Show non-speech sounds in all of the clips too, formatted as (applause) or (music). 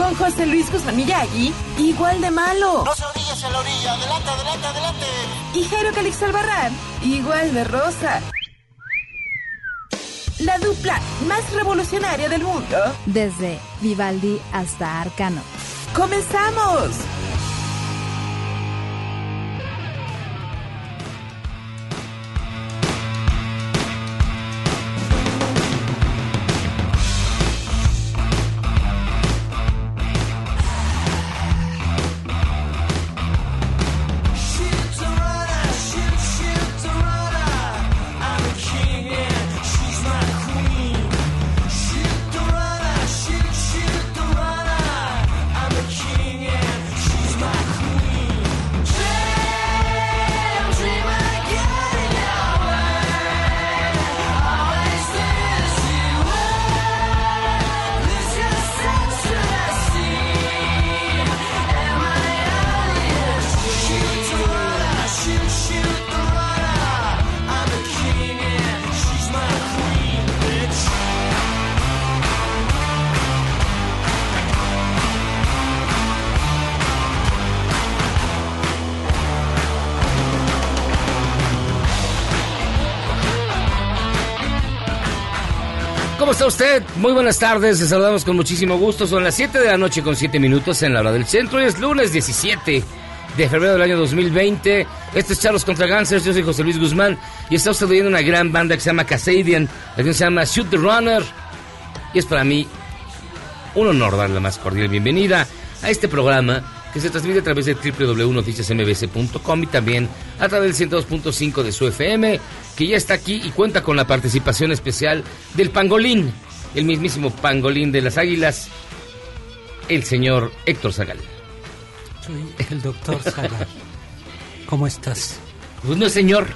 Con José Luis Guzmán Miyagi, igual de malo. No se orilla hacia la orilla. Adelante, adelante, adelante. Y Jairo Calix Albarrán, igual de rosa. La dupla más revolucionaria del mundo. Desde Vivaldi hasta Arcano. ¡Comenzamos! Usted? Muy buenas tardes, les saludamos con muchísimo gusto. Son las 7 de la noche con 7 minutos en la hora del centro y es lunes 17 de febrero del año 2020. Este es Charlos contra Gansers, yo soy José Luis Guzmán y está usted oyendo una gran banda que se llama Casadian, la canción se llama Shoot the Runner y es para mí un honor darle la más cordial bienvenida a este programa que se transmite a través de www.noticiasmbc.com y también a través del 102.5 de su FM, que ya está aquí y cuenta con la participación especial del pangolín, el mismísimo pangolín de las águilas, el señor Héctor Zagal. Soy el doctor Zagal. ¿Cómo estás? Pues no, señor.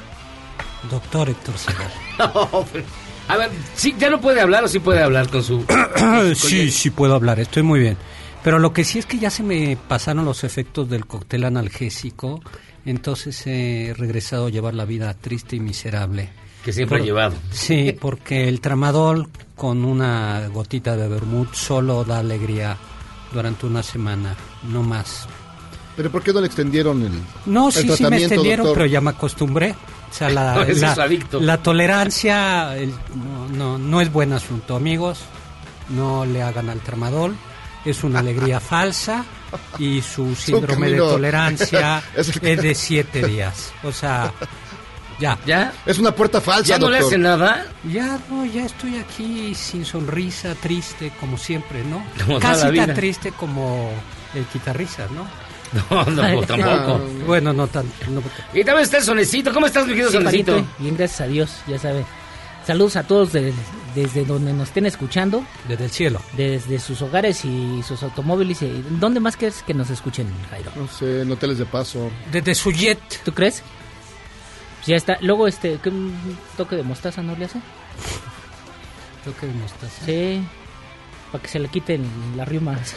Doctor Héctor Zagal. (laughs) No, pero- a ver, ¿sí, ¿ya no puede hablar o sí puede hablar con su... (coughs) sí, sí puedo hablar, estoy muy bien. Pero lo que sí es que ya se me pasaron los efectos del cóctel analgésico, entonces he regresado a llevar la vida triste y miserable. Que siempre ha llevado? Sí, porque el tramadol con una gotita de vermut solo da alegría durante una semana, no más. ¿Pero por qué no le extendieron el, No, el sí, sí me tratamiento, extendieron, doctor? pero ya me acostumbré. O sea, la, (laughs) No, ese la- es adicto. la tolerancia el- no, no, no es buen asunto, amigos. No le hagan al tramadol. Es una alegría (laughs) falsa y su síndrome de tolerancia (laughs) Es es, de siete días. O sea, ya. ¿Ya? Es una puerta falsa, ¿Ya no le hace nada? Ya, no, ya estoy aquí sin sonrisa, triste, como siempre, ¿no? (laughs) Como Casi tan triste como el guitarrista, ¿no? (laughs) No, no, tampoco. Bueno, no tan... no- Y también está el Sonecito. ¿Cómo estás, mi querido Sí, Sonecito? Marito, bien, gracias a Dios, ya sabe. Saludos a todos de- desde donde nos estén escuchando, desde el cielo. desde sus hogares y sus automóviles. y- ¿Dónde más quieres que nos escuchen, Jairo? No sé, en hoteles de paso. Desde su jet. ¿Tú crees? Pues ya está. Luego, este, ¿qué toque de mostaza no le hace? Toque de mostaza. Sí, para que se le quiten las riumas.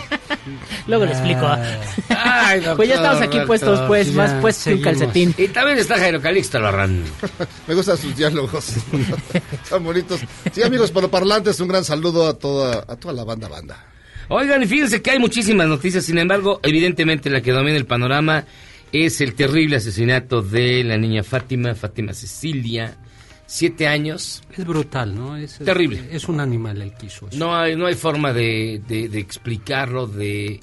(laughs) Luego le explico. ¿ah? Ay, (laughs) doctor, Pues ya estamos aquí doctor. puestos, pues, ya, más puestos que un calcetín. Y también está Jairo Calixto. (laughs) Me gustan sus diálogos. Están bonitos. Sí, amigos parlantes, un gran saludo a toda, a toda la banda banda. Oigan, y fíjense que hay muchísimas noticias, sin embargo, evidentemente la que domina el panorama es el terrible asesinato de la niña Fátima, Fátima Cecilia, siete años. Es brutal, ¿no? Es, Terrible. Es, un animal el que hizo eso. No hay, no hay forma de, de- de explicarlo, de,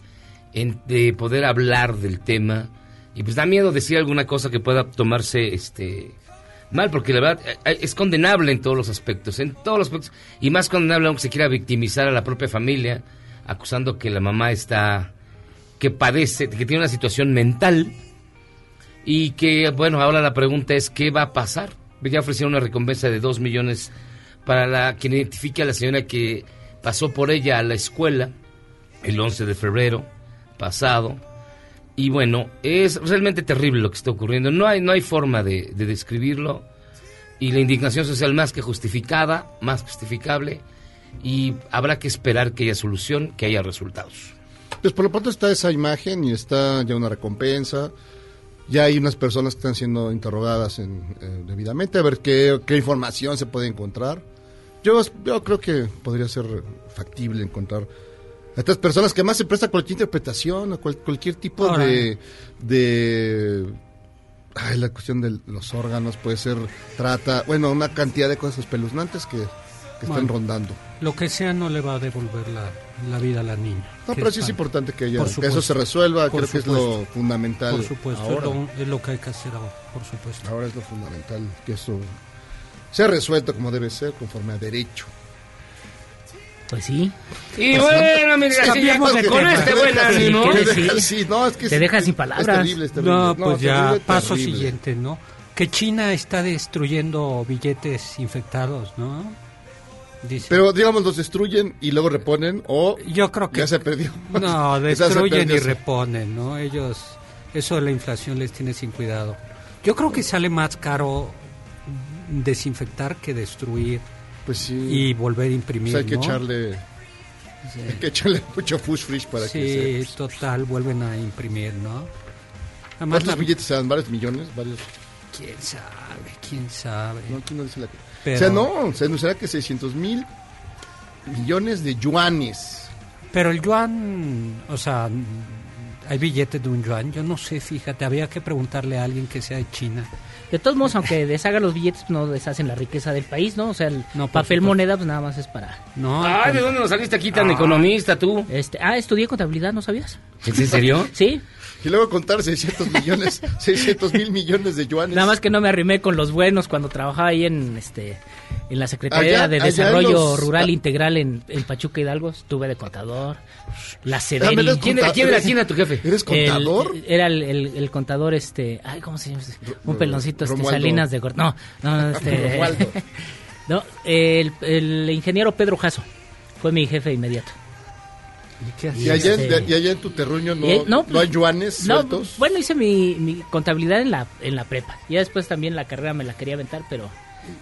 de poder hablar del tema. Y pues da miedo decir alguna cosa que pueda tomarse este mal, porque la verdad eh, es condenable en todos los aspectos, en todos los aspectos, y más condenable aunque se quiera victimizar a la propia familia, acusando que la mamá está, que padece, que tiene una situación mental, y que, bueno, ahora la pregunta es, ¿qué va a pasar? Ya ofrecieron una recompensa de dos millones para la quien identifique a la señora que pasó por ella a la escuela el 11 de febrero pasado. Y bueno, es realmente terrible lo que está ocurriendo. No hay, no hay forma de, de describirlo. Y la indignación social más que justificada, más justificable. Y habrá que esperar que haya solución, que haya resultados. Pues por lo pronto está esa imagen y está ya una recompensa. Ya hay unas personas que están siendo interrogadas en, eh, debidamente a ver qué, qué información se puede encontrar. Yo, yo creo que podría ser factible encontrar a estas personas que más se presta cualquier interpretación, a cual- cualquier tipo Ahora. de, de ay, la cuestión de los órganos puede ser trata, bueno, una cantidad de cosas espeluznantes que, que están Bueno. rondando. Lo que sea no le va a devolver la, la vida a la niña. No, que pero sí es tan- importante que, ella- que eso supuesto. se resuelva, Por creo que es lo supuesto. fundamental. Por supuesto, ahora. Es, lo, es lo que hay que hacer ahora, por supuesto. Ahora es lo fundamental, que eso sea resuelto como debe ser, conforme a derecho. Pues sí. Y bueno, mira, así ya Cambiamos de con este buen ánimo. deja- sí, no, es que Te deja sin palabras. Es terrible, es terrible. No, pues ya, terrible, paso terrible. siguiente, ¿no? Que China está destruyendo billetes infectados, ¿no? Dice. Pero digamos, los destruyen y luego reponen, o yo creo que ya se perdió. (laughs) no, (laughs) destruyen perdió y reponen, ¿no? Ellos, eso de la inflación les tiene sin cuidado. Yo creo que sale más caro desinfectar que destruir Pues sí. y volver a Pues imprimir, hay que ¿no? echarle, hay que echarle (laughs) mucho push frish para que Sí, total, vuelven a imprimir, ¿no? Además, ¿Cuántos la- billetes se dan? ¿Varios millones? ¿Varios? quién sabe, quién sabe. No, aquí no dice la... Pero- O sea, no, o sea, no será que 600 mil millones de yuanes. Pero el yuan, o sea, hay billetes de un yuan. Yo no sé, fíjate, había que preguntarle a alguien que sea de China. De todos modos, aunque (laughs) deshaga los billetes, no deshacen la riqueza del país, ¿no? O sea, el No, papel supuesto. moneda, pues nada más es para. No, Ay, con- ¿de dónde nos saliste aquí tan economista tú? Este, ah, estudié contabilidad, ¿no sabías? ¿Es en serio? (laughs) Sí, Y luego contar 600 millones, (laughs) 600 mil millones de yuanes. nada más que no me arrimé con los buenos cuando trabajaba ahí en este en la Secretaría Allá- de Desarrollo los- Rural ah. Integral en, en Pachuca Hidalgo, estuve de contador. La Ah, Sedeni. ¿me das ¿Quién era, quién era, quién era tu jefe? ¿Eres contador? El- era el, el- el contador, este. Ay, ¿cómo se llama? Un peloncito, este, Romualdo. Salinas de Gortari. No, no, (laughs) este. (laughs) No, el, el ingeniero Pedro Jasso fue mi jefe inmediato. ¿Y allá en, este- y allá en tu terruño no, Y no, no, hay yuanes No, sueltos. bueno, hice mi, mi contabilidad en la, en la prepa. Ya después también la carrera me la quería aventar, pero.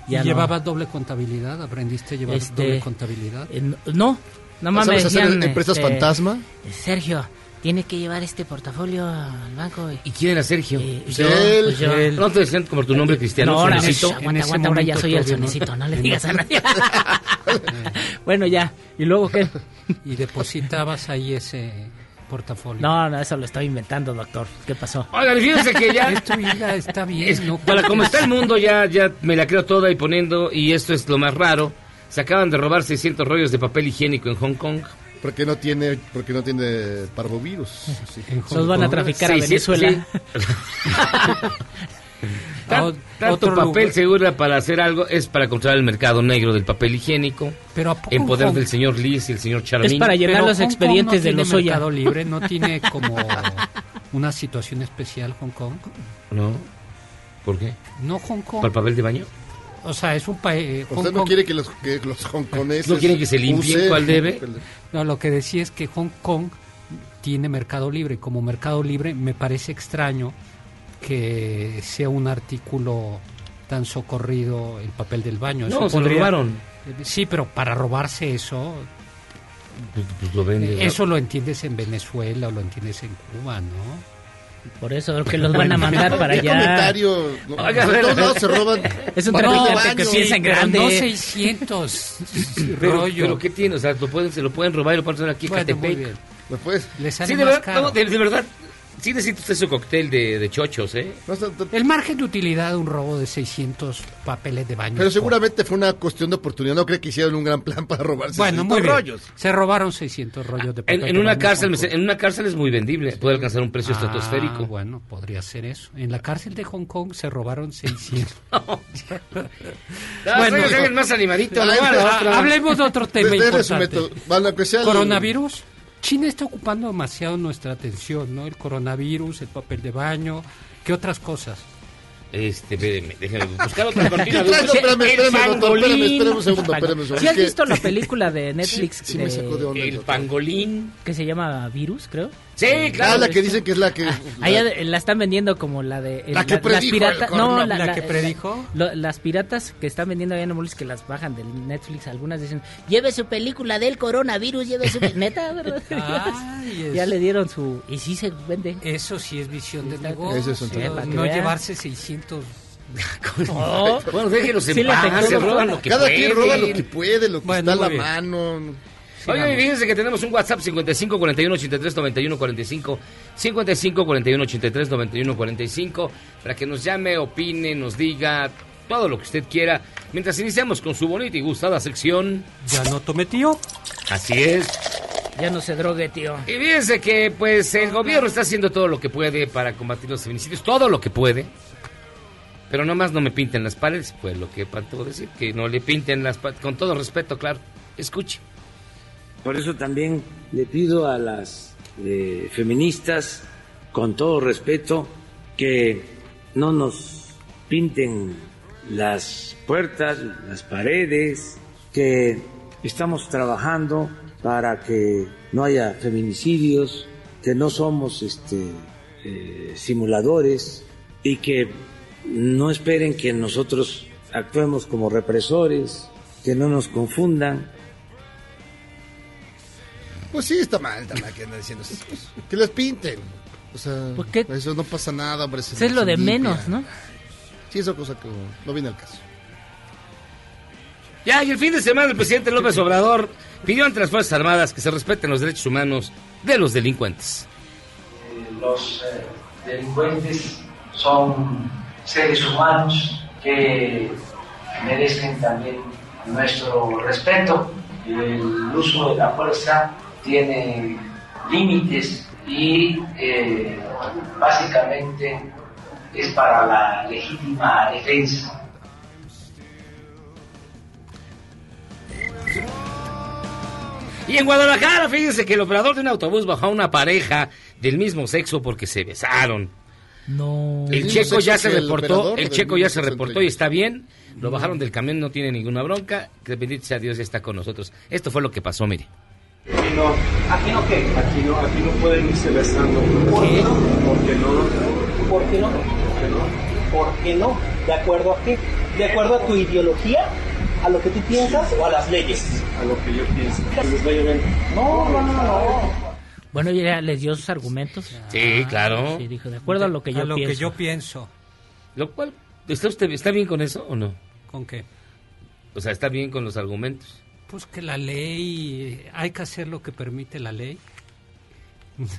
¿Y Ya no. llevabas doble contabilidad? ¿Aprendiste a llevar Este, doble contabilidad? Eh, no, no, me ¿Sabes hacer decían, empresas este, fantasma? Sergio, tiene que llevar este portafolio al banco. Y, ¿Y quién era Sergio? Pues yo, él, pues yo- él. ¿No te decían como tu nombre cristiano? no, ahora, en aguanta, aguanta, ahora ya soy el no. sonecito, no le (laughs) digas a nadie. (laughs) bueno, ya, ¿y luego qué? Y depositabas ahí ese portafolio. No, no, eso lo estoy inventando, doctor. ¿Qué pasó? Oigan, fíjense que ya... (laughs) Es tu vida, está bien, Es- ¿no? para como está el mundo, ya, ya me la creo toda y poniendo, y esto es lo más raro. Se acaban de robar 600 rollos de papel higiénico en Hong Kong. Porque no tiene, porque no tiene parvovirus. Sí. Hong Nos van a traficar a Sí, Venezuela. A (laughs) Tan- ot- Tanto otro papel lugar. seguro para hacer algo es para controlar el mercado negro del papel higiénico. Pero ¿a poco En poder Hong- del señor Liz y el señor Charmin. Es para llenar Pero los Hong Kong expedientes no de los. Mercado Libre no (laughs) tiene como una situación especial Hong Kong. No. ¿Por qué? No Hong Kong. ¿Para el papel de baño? O sea, es un país. ¿Usted no quiere que los, que los hongkoneses ¿No quieren que se limpien usen- cuál debe? No, lo que decía es que Hong Kong tiene mercado libre. Como mercado libre, me parece extraño que sea un artículo tan socorrido el papel del baño. Eso No, se lo robaron. Sí, pero para robarse eso, Pues, pues lo vende. eso lo entiendes en Venezuela o lo entiendes en Cuba, ¿no? Por eso que los van a mandar para ¿Qué allá. comentario? No, todos lados se roban. Es un traficante que piensa en grande. no 600 (laughs) pero, rollo. pero ¿qué tiene? O sea, lo pueden, se lo pueden robar y lo pueden hacer aquí en Catepec. bien. ¿Me puedes? Les sale Sí, de más verdad, caro. no, de, de verdad. Sí necesita usted su cóctel de, de chochos, ¿eh? No El margen de utilidad de un robo de 600 papeles de baño. Pero seguramente fue una cuestión de oportunidad. No creo que hicieron un gran plan para robarse Bueno, 600 muy bien. rollos. Se robaron 600 rollos de papel En, en de una baño cárcel, Kong. en una cárcel es muy vendible, puede alcanzar un precio Ah, estratosférico. bueno, podría ser eso. En la cárcel de Hong Kong se robaron 600. Ah, (laughs) (laughs) Bueno, alguien más animadito, ¿no? Ay, A la ah. Hablemos de otro tema importante. método. Bueno, que sea el- Coronavirus. China está ocupando demasiado nuestra atención, ¿no? El coronavirus, el papel de baño, ¿qué otras cosas? Este, espéreme, déjame buscar otra (laughs) cortina. No, espérame, espérame, doctor, espérame, espérame un segundo, espérame un segundo. ¿Sí has visto la película de (laughs) Netflix Sí, me de- sacó de onda. El doctor. pangolín. que se llama Virus, creo? Sí, Ah, claro. la que dicen que es la que... Allá de- la están vendiendo como la de el- La que predijo el piratas, no, la, ¿La la- que predijo? lo- las piratas que están vendiendo allá en Molis que las bajan del Netflix, algunas dicen, "Lleve su película del coronavirus, lleve su (laughs) neta, ¿verdad?" (laughs) Ay, ya le dieron su y sí se vende. Eso sí es visión de Está- negocio. Es no vean. llevarse 600. (laughs) Oh, Bueno, déjenlos en Sí paz, ¿no? roban lo que Cada quien roba lo que puede, lo que Bueno, está a la bien. mano. Oye, fíjense que tenemos un WhatsApp 55 41 83 91 45 55 41 83 91 45 para que nos llame, opine, nos diga todo lo que usted quiera mientras iniciamos con su bonita y gustada sección. Ya no tome tío. Así es. ya no se drogue, tío. Y fíjense que pues el gobierno está haciendo todo lo que puede para combatir los feminicidios, todo lo que puede. Pero nomás no me pinten las paredes, fue lo que faltó decir, que no le pinten las paredes, con todo respeto, claro. Escuche. Por eso también le pido a las eh, feministas, con todo respeto, que no nos pinten las puertas, las paredes, que estamos trabajando para que no haya feminicidios, que no somos este, eh, simuladores y que no esperen que nosotros actuemos como represores, que no nos confundan. Pues sí, está mal, está mal que andan diciendo esas cosas. Que les pinten. O sea, ¿Por qué? eso no pasa nada, hombre. Eso es lo de limpia. menos, ¿no? Sí, esa cosa que no viene al caso. Ya, y el fin de semana el presidente López Obrador pidió ante las Fuerzas Armadas que se respeten los derechos humanos de los delincuentes. los eh, delincuentes son seres humanos que merecen también nuestro respeto. El uso de la fuerza tiene límites y eh, básicamente es para la legítima defensa. Y en Guadalajara, fíjense que el operador de un autobús bajó a una pareja del mismo sexo porque se besaron. No. El checo ya se el reportó, el del checo ya se reportó y está bien. Lo bajaron del camión, no tiene ninguna bronca. Que bendito sea Dios, ya está con nosotros. Esto fue lo que pasó, mire. Aquí no, aquí no qué, Aquí no, aquí no pueden irse besando. ¿Por qué no? Porque no. ¿por qué no? ¿Por qué no? ¿De acuerdo a qué? ¿De acuerdo a tu ideología? ¿A lo que tú piensas o a las leyes? A lo que yo pienso. Les vaya bien. No, no, no, no. Bueno, ya les dio sus argumentos. Sí, claro. Sí, dijo, de acuerdo a lo que yo a lo pienso. que yo pienso. Lo cual, ¿está usted está bien con eso o no? ¿Con qué? O sea, está bien con los argumentos. Pues que la ley, hay que hacer lo que permite la ley. (laughs)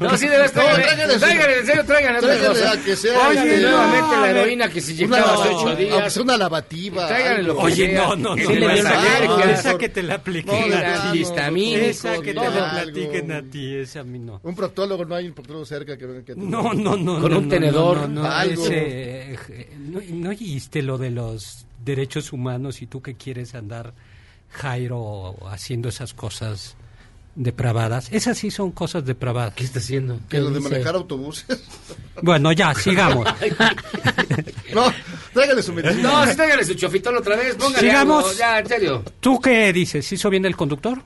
No, sí, debes No, tráigale, tráigale su- tráigale, en serio, a que sea, nuevamente no, la a ver, heroína que se inyectaba hace ocho aunque días. sea una lavativa. Algo. lo que Oye, sea. no, no, no. le esa que te la apliquen No, a ti. Esa que te la platiquen a ti, esa a mí no. Un proctólogo, no hay un proctólogo cerca que venga No, no, no. Con no, un no, tenedor, no, no, no, no, no oíste lo de los derechos humanos y tú que quieres andar, Jairo, haciendo esas cosas depravadas. Esas sí son cosas depravadas. ¿Qué está haciendo? Que lo de manejar autobuses. (laughs) Bueno, ya, sigamos. (laughs) no, tráigale su medicina. No, sí, tráigale su chofitón otra vez. Póngale Sigamos. algo, Ya, en serio. ¿Tú qué dices? ¿Hizo bien el conductor?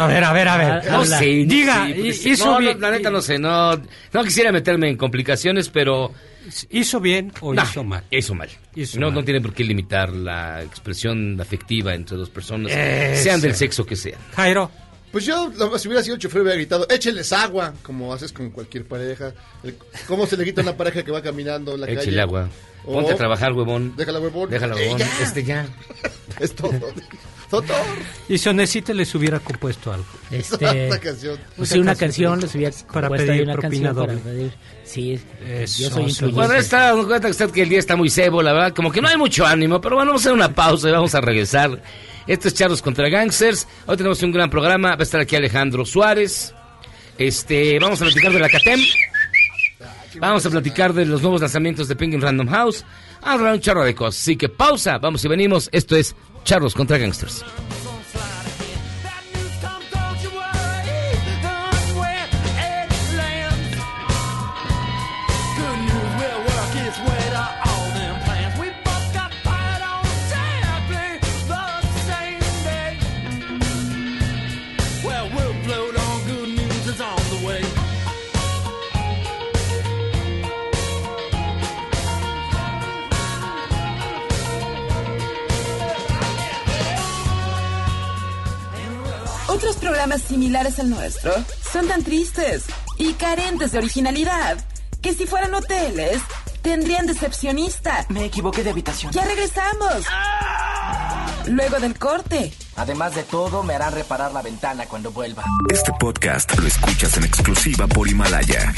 A ver, a ver, a ver. Ah, No Habla. sé. no Diga, sí. hizo no, no, bien- la neta no sé. No, no quisiera meterme en complicaciones, pero... ¿Hizo bien o no, hizo mal? Hizo mal. Hizo no, mal. no tiene por qué limitar la expresión afectiva entre dos personas, sean del sexo que sean. Jairo, Pues yo, lo- si hubiera sido el chofer, hubiera gritado, écheles agua, como haces con cualquier pareja. El- ¿Cómo se le quita a una pareja que va caminando en la calle? Échale agua. O- Ponte a trabajar, huevón. Déjala, huevón. Déjala, Eh, huevón. ya. Este ya. (laughs) Es todo. (laughs) Doctor. Y Sonecito les hubiera compuesto algo. Este, (laughs) Esta canción. pues sí, una canción, les hubiera Para pedir una propina canción para pedir. Sí, Eso, yo soy sí. influyente. Bueno, está cuenta usted que el día está muy cebo, la verdad, como que no hay mucho ánimo, pero bueno, vamos a hacer una pausa y vamos a regresar. Esto es Charlos contra Gangsters. Hoy tenemos un gran programa, va a estar aquí Alejandro Suárez. Este, vamos a platicar de la CATEM. Vamos a platicar de los nuevos lanzamientos de Penguin Random House. Vamos a hablar un charro de cosas. Así que pausa, vamos y venimos. Esto es Charlos contra Gangsters. Programas similares al nuestro son tan tristes y carentes de originalidad que si fueran hoteles tendrían decepcionista. Me equivoqué de habitación. Ya regresamos. Luego del corte. Además de todo, me harán reparar la ventana cuando vuelva. Este podcast lo escuchas en exclusiva por Himalaya.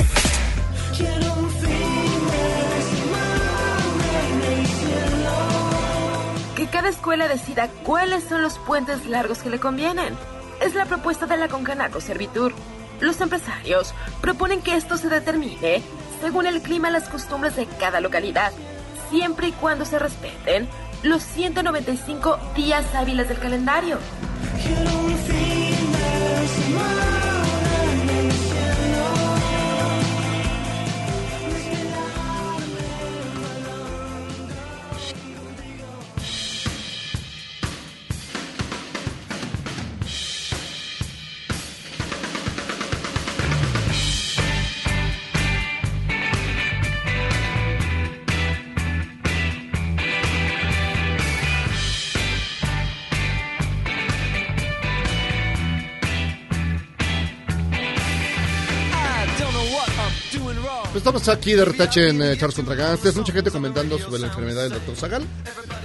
Que cada escuela decida cuáles son los puentes largos que le convienen. Es la propuesta de la Concanaco Servitur. Los empresarios proponen que esto se determine según el clima y las costumbres de cada localidad, siempre y cuando se respeten los 195 días hábiles del calendario. Aquí de retache en eh, Charles contra Gangsters. Mucha gente comentando sobre la enfermedad del doctor Zagal.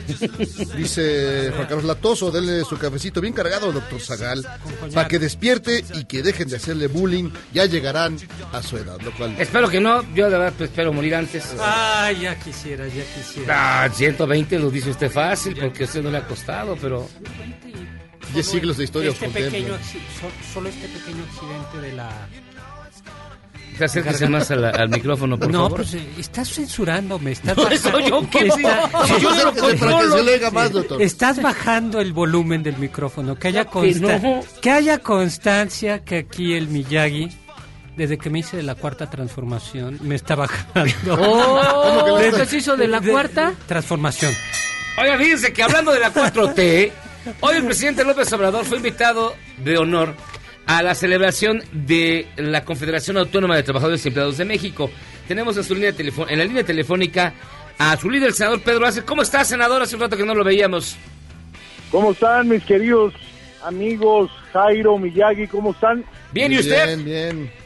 (laughs) Dice Juan Carlos Latoso, denle su cafecito bien cargado al doctor Zagal para que despierte y que dejen de hacerle bullying. Ya llegarán a su edad, lo cual... Espero que no, yo de verdad pues, espero morir antes. Ay, ya quisiera, ya quisiera. Ah, 120 lo dice usted fácil porque a usted no le ha costado, pero... 10 siglos de historia Este pequeño, solo este pequeño accidente de la... Acérquese más a la- al micrófono, por no, favor. pues eh, estás censurándome. Estás (laughs) No, eso yo qué Está- yo no lo que se más, doctor. Estás bajando el volumen del micrófono. Que haya, que consta- no. que haya constancia que aquí el Miyagi, desde que me hice de la cuarta transformación, me está bajando. Oh, (laughs) Desde- ¿entonces hizo de la cuarta? Transformación. Oiga, fíjense que hablando de la 4T, hoy el presidente López Obrador fue invitado de honor a la celebración de la Confederación Autónoma de Trabajadores y Empleados de México. Tenemos en, su línea en la línea telefónica a su líder, el senador Pedro Ace. ¿Cómo está, senador? Hace un rato que no lo veíamos. ¿Cómo están mis queridos amigos Jairo, Miyagi? ¿Cómo están? Bien, ¿y usted? Bien, bien.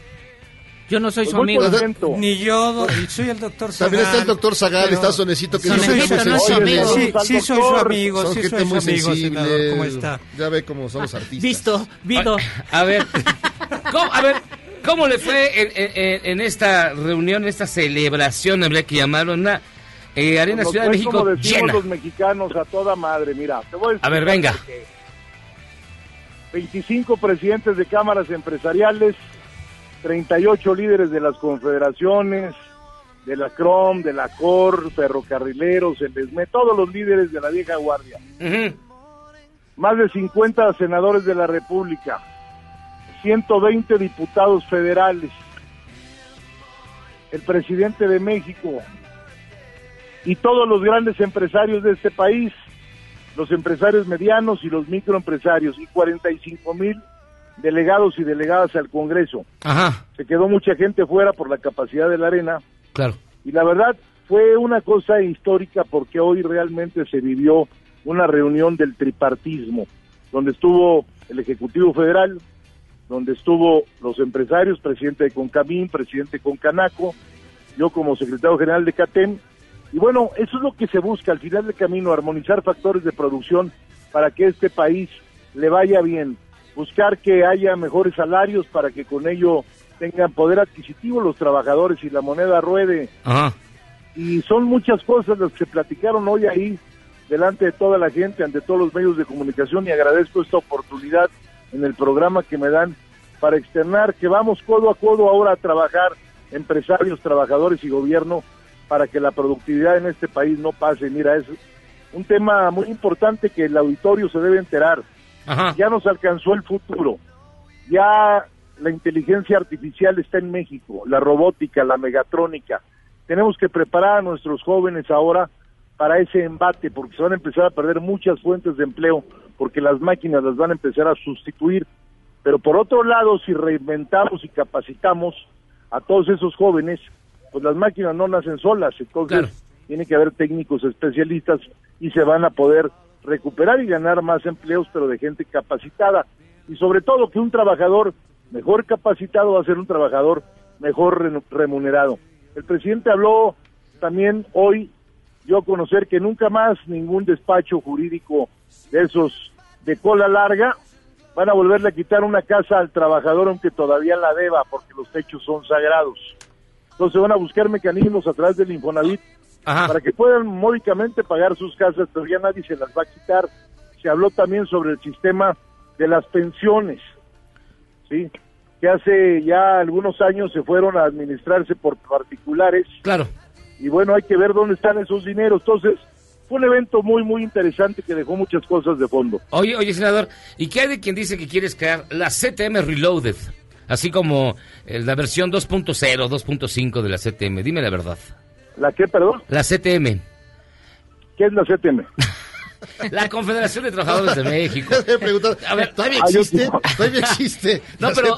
Yo no soy Pues su amigo. Ni yo, soy el doctor Zagal. También está el doctor Zagal, pero- está Sonecito, que gente muy no es amigo. Sí, sí, soy su amigo, Son sí, gente soy su muy amigo, sensible. senador. ¿Cómo está? Ya ve cómo son los artistas. Visto, visto. (laughs) A ver, ¿cómo, a ver, ¿cómo le fue en, en- en esta reunión, en esta celebración, habría que llamarlo, una eh, arena Nos Ciudad de México como llena? los mexicanos a toda madre. Mira, te voy a, A ver, venga. 25 presidentes de cámaras empresariales, 38 líderes de las confederaciones, de la CROM, de la COR, ferrocarrileros, el ESME, todos los líderes de la vieja guardia. Más de 50 senadores de la República, 120 diputados federales, el presidente de México y todos los grandes empresarios de este país, los empresarios medianos y los microempresarios y 45 mil delegados y delegadas al Congreso. Ajá, Se quedó mucha gente fuera por la capacidad de la arena claro. y la verdad fue una cosa histórica porque hoy realmente se vivió una reunión del tripartismo, donde estuvo el Ejecutivo Federal, donde estuvo los empresarios, presidente de Concamín, presidente de Concanaco, yo como secretario general de CATEM, y bueno, eso es lo que se busca al final del camino, armonizar factores de producción para que este país le vaya bien, buscar que haya mejores salarios para que con ello tengan poder adquisitivo los trabajadores y la moneda ruede. Ajá. Y son muchas cosas las que se platicaron hoy ahí delante de toda la gente, ante todos los medios de comunicación y agradezco esta oportunidad en el programa que me dan para externar que vamos codo a codo ahora a trabajar empresarios, trabajadores y gobierno para que la productividad en este país no pase. Mira, es un tema muy importante que el auditorio se debe enterar. Ajá. Ya nos alcanzó el futuro. Ya la inteligencia artificial está en México, la robótica, la megatrónica. Tenemos que preparar a nuestros jóvenes ahora para ese embate, porque se van a empezar a perder muchas fuentes de empleo, porque las máquinas las van a empezar a sustituir. Pero por otro lado, si reinventamos y capacitamos a todos esos jóvenes, pues las máquinas no nacen solas, entonces tiene que haber técnicos especialistas y se van a poder recuperar y ganar más empleos, pero de gente capacitada. Y sobre todo que un trabajador mejor capacitado va a ser un trabajador mejor re- remunerado. El presidente habló también hoy, dio a conocer que nunca más ningún despacho jurídico de esos de cola larga van a volverle a quitar una casa al trabajador aunque todavía la deba porque los techos son sagrados. Entonces van a buscar mecanismos a través del Infonavit para que puedan módicamente pagar sus casas, pero ya nadie se las va a quitar. Se habló también sobre el sistema de las pensiones, ¿sí? Que hace ya algunos años se fueron a administrarse por particulares. Claro. Y bueno, hay que ver dónde están esos dineros. Entonces, fue un evento muy, muy interesante que dejó muchas cosas de fondo. Oye, oye, senador, ¿y qué hay de quien dice que quieres crear la CTM Reloaded? Así como eh, la versión 2.0, 2.5 de la CTM. Dime la verdad. ¿La qué, perdón? La CTM. ¿Qué es la CTM? (laughs) La Confederación de Trabajadores de México. (laughs) A ver, ¿Todavía existe? ¿Todavía existe? No, pero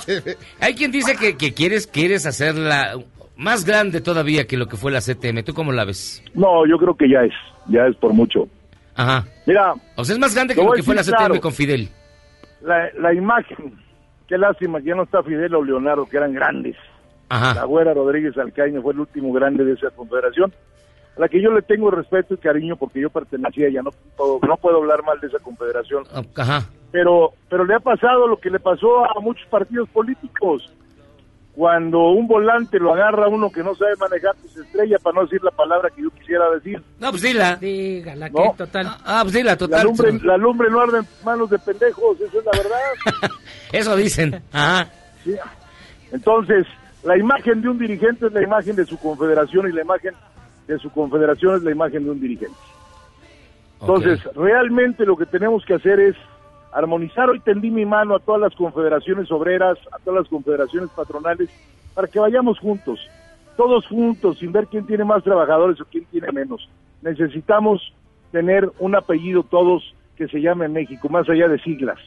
hay quien dice que, que quieres, quieres hacerla más grande todavía que lo que fue la CTM. ¿Tú cómo la ves? No, yo creo que ya es, ya es por mucho. Ajá. Mira, O sea, es más grande que lo que fue la CTM claro. con Fidel. la, la imagen, qué lástima que ya no está Fidel o Leonardo, que eran grandes. Ajá. La güera Rodríguez Alcaño fue el último grande de esa confederación, a la que yo le tengo respeto y cariño porque yo pertenecía, ya no puedo, no puedo hablar mal de esa confederación. Ajá. Pero, pero le ha pasado lo que le pasó a muchos partidos políticos. Cuando un volante lo agarra uno que no sabe manejar, pues se estrella para no decir la palabra que yo quisiera decir. No, pues dila. Dígala, que No. total. Ah, pues dila, La total. lumbre, la lumbre no arde en manos de pendejos, esa es la verdad. (laughs) Eso dicen. Ajá. Sí. Entonces, la imagen de un dirigente es la imagen de su confederación y la imagen de su confederación es la imagen de un dirigente. Entonces, realmente lo que tenemos que hacer es armonizar. Hoy tendí mi mano a todas las confederaciones obreras, a todas las confederaciones patronales, para que vayamos juntos, todos juntos, sin ver quién tiene más trabajadores o quién tiene menos. Necesitamos tener un apellido todos que se llame México, más allá de siglas.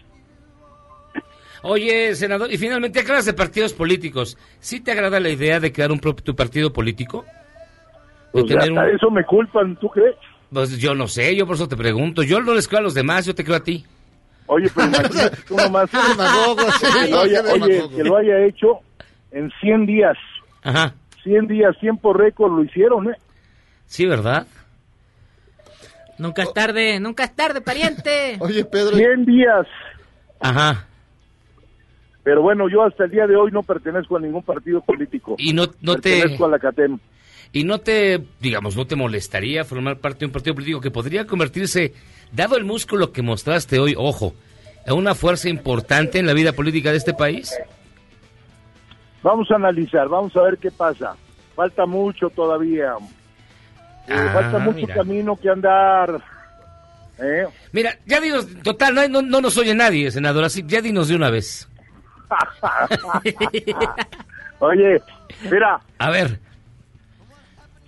Oye, senador, y finalmente aclaras de partidos políticos. ¿Sí te agrada la idea de crear un propio tu partido político? De Pues tener hasta un- eso me culpan, ¿tú crees? Pues yo no sé, yo por eso te pregunto. Yo no les creo a los demás, yo te creo a ti. Oye, pero (laughs) imagínate tú nomás oye, demagogo. que lo haya hecho en 100 días. Ajá. 100 días, tiempo récord lo hicieron, ¿eh? Sí, ¿verdad? Nunca es tarde, nunca es tarde, pariente. (laughs) Oye, Pedro. 100 días. Ajá. Pero bueno, yo hasta el día de hoy no pertenezco a ningún partido político. Y no, no te... Pertenezco a la CATEM. Y no te, digamos, no te molestaría formar parte de un partido político que podría convertirse, dado el músculo que mostraste hoy, ojo, en una fuerza importante en la vida política de este país? Vamos a analizar, vamos a ver qué pasa. Falta mucho todavía. Eh, Ah, falta mucho mira. camino que andar. ¿eh? Mira, ya dinos, total, no, no, no nos oye nadie, senador, así ya dinos de una vez. (laughs) Oye, mira, A ver.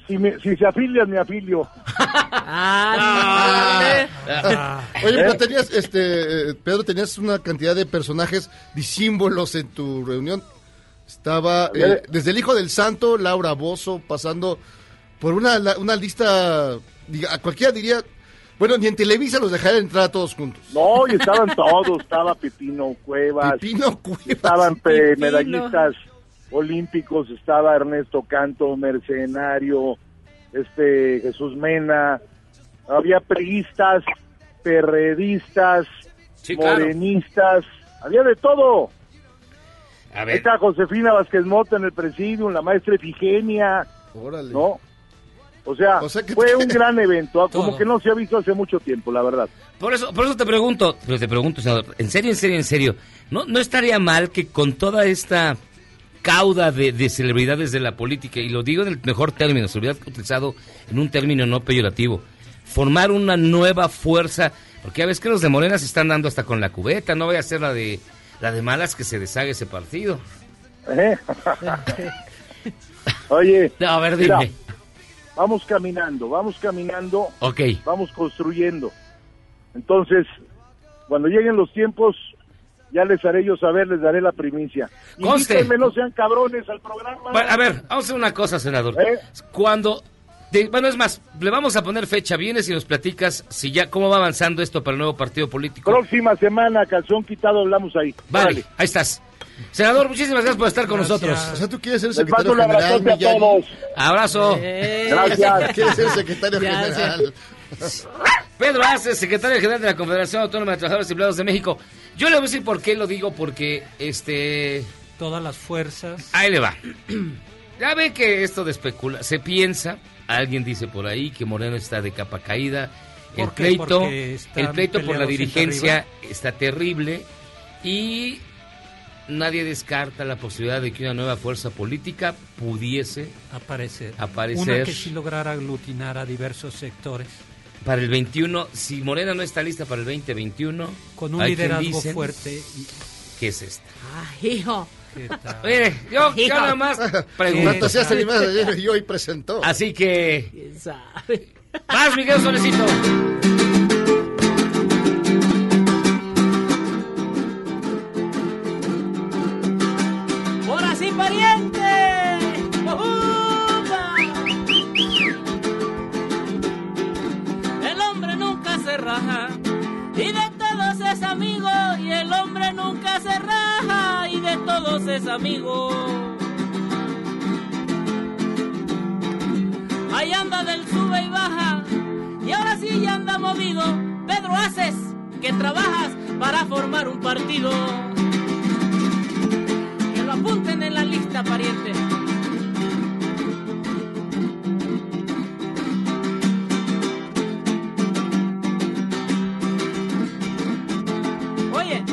si, me- si se afilian, me afilio. Ah, Oye, ¿Eh? pero tenías, este, eh, Pedro, tenías una cantidad de personajes disímbolos en tu reunión. Estaba eh, desde el hijo del santo, Laura Bozo, pasando por una, la- una lista, diga, a cualquiera diría, bueno, ni en Televisa los dejarían entrar a todos juntos. No, y estaban todos, estaba Pepino Cuevas, Pepino Cuevas. estaban Pepino. medallistas olímpicos, estaba Ernesto Canto, mercenario, este Jesús Mena, había priistas, perredistas, Sí, claro. morenistas, había de todo. A Ahí ver, está Josefina Vázquez Mota en el presidium, la maestra Efigenia, Órale. ¿no? O sea, O sea que fue te- un gran evento, ah, como Todo. que no se ha visto hace mucho tiempo, la verdad. por eso, por eso te pregunto, pero te pregunto, senador, en serio, en serio, en serio, ¿no, no estaría mal que con toda esta cauda de, de celebridades de la política, y lo digo en el mejor término, celebridad utilizado en un término no peyorativo, formar una nueva fuerza, porque ya ves que los de Morena se están dando hasta con la cubeta, no vaya a ser la de la de malas que se deshaga ese partido. ¿Eh? (laughs) Oye, No, a ver, mira, dime. Vamos caminando, vamos caminando, Ok, vamos construyendo. Entonces, cuando lleguen los tiempos, ya les haré yo saber, les daré la primicia. Conste. No sean cabrones al programa. Bueno, a ver, vamos a hacer una cosa, senador. ¿Eh? Cuando, bueno, es más, le vamos a poner fecha, vienes y nos platicas si ya cómo va avanzando esto para el nuevo partido político. Próxima semana, calzón quitado, hablamos ahí. Vale, ahí estás. Senador, muchísimas gracias por estar con Gracias. O nosotros. sea, tú quieres ser Les mando secretario un general, abrazote a Millán. todos. Abrazo. Eh, Gracias. Quieres ser secretario general. Pedro Aces, secretario general de la Confederación Autónoma de Trabajadores y Empleados de México. Yo le voy a decir por qué lo digo, porque este... Todas las fuerzas. Ahí le va. (clears throat) Ya ve que esto de especula, se piensa, alguien dice por ahí que Moreno está de capa caída, el pleito, el pleito por la dirigencia está terrible y nadie descarta la posibilidad de que una nueva fuerza política pudiese aparecer. Aparecer. Una que sí lograra aglutinar a diversos sectores. para el 21, si Morena no está lista para el 2021, Con un hay quien liderazgo dicen, fuerte. y- ¿Qué es esta? Ay, hijo. ¿qué (laughs) tal? Mire, yo, yo nada más pregunto. Animado de ayer y hoy presentó. Así que, ¿Quién sabe? más Miguel Solecito. Pariente! ¡Ujupa! El hombre nunca se raja y de todos es amigo y el hombre nunca se raja y de todos es amigo. Ahí anda del sube y baja y ahora sí ya anda movido. Pedro Haces, que trabajas para formar un partido. Apunten en la lista, pariente. Oye,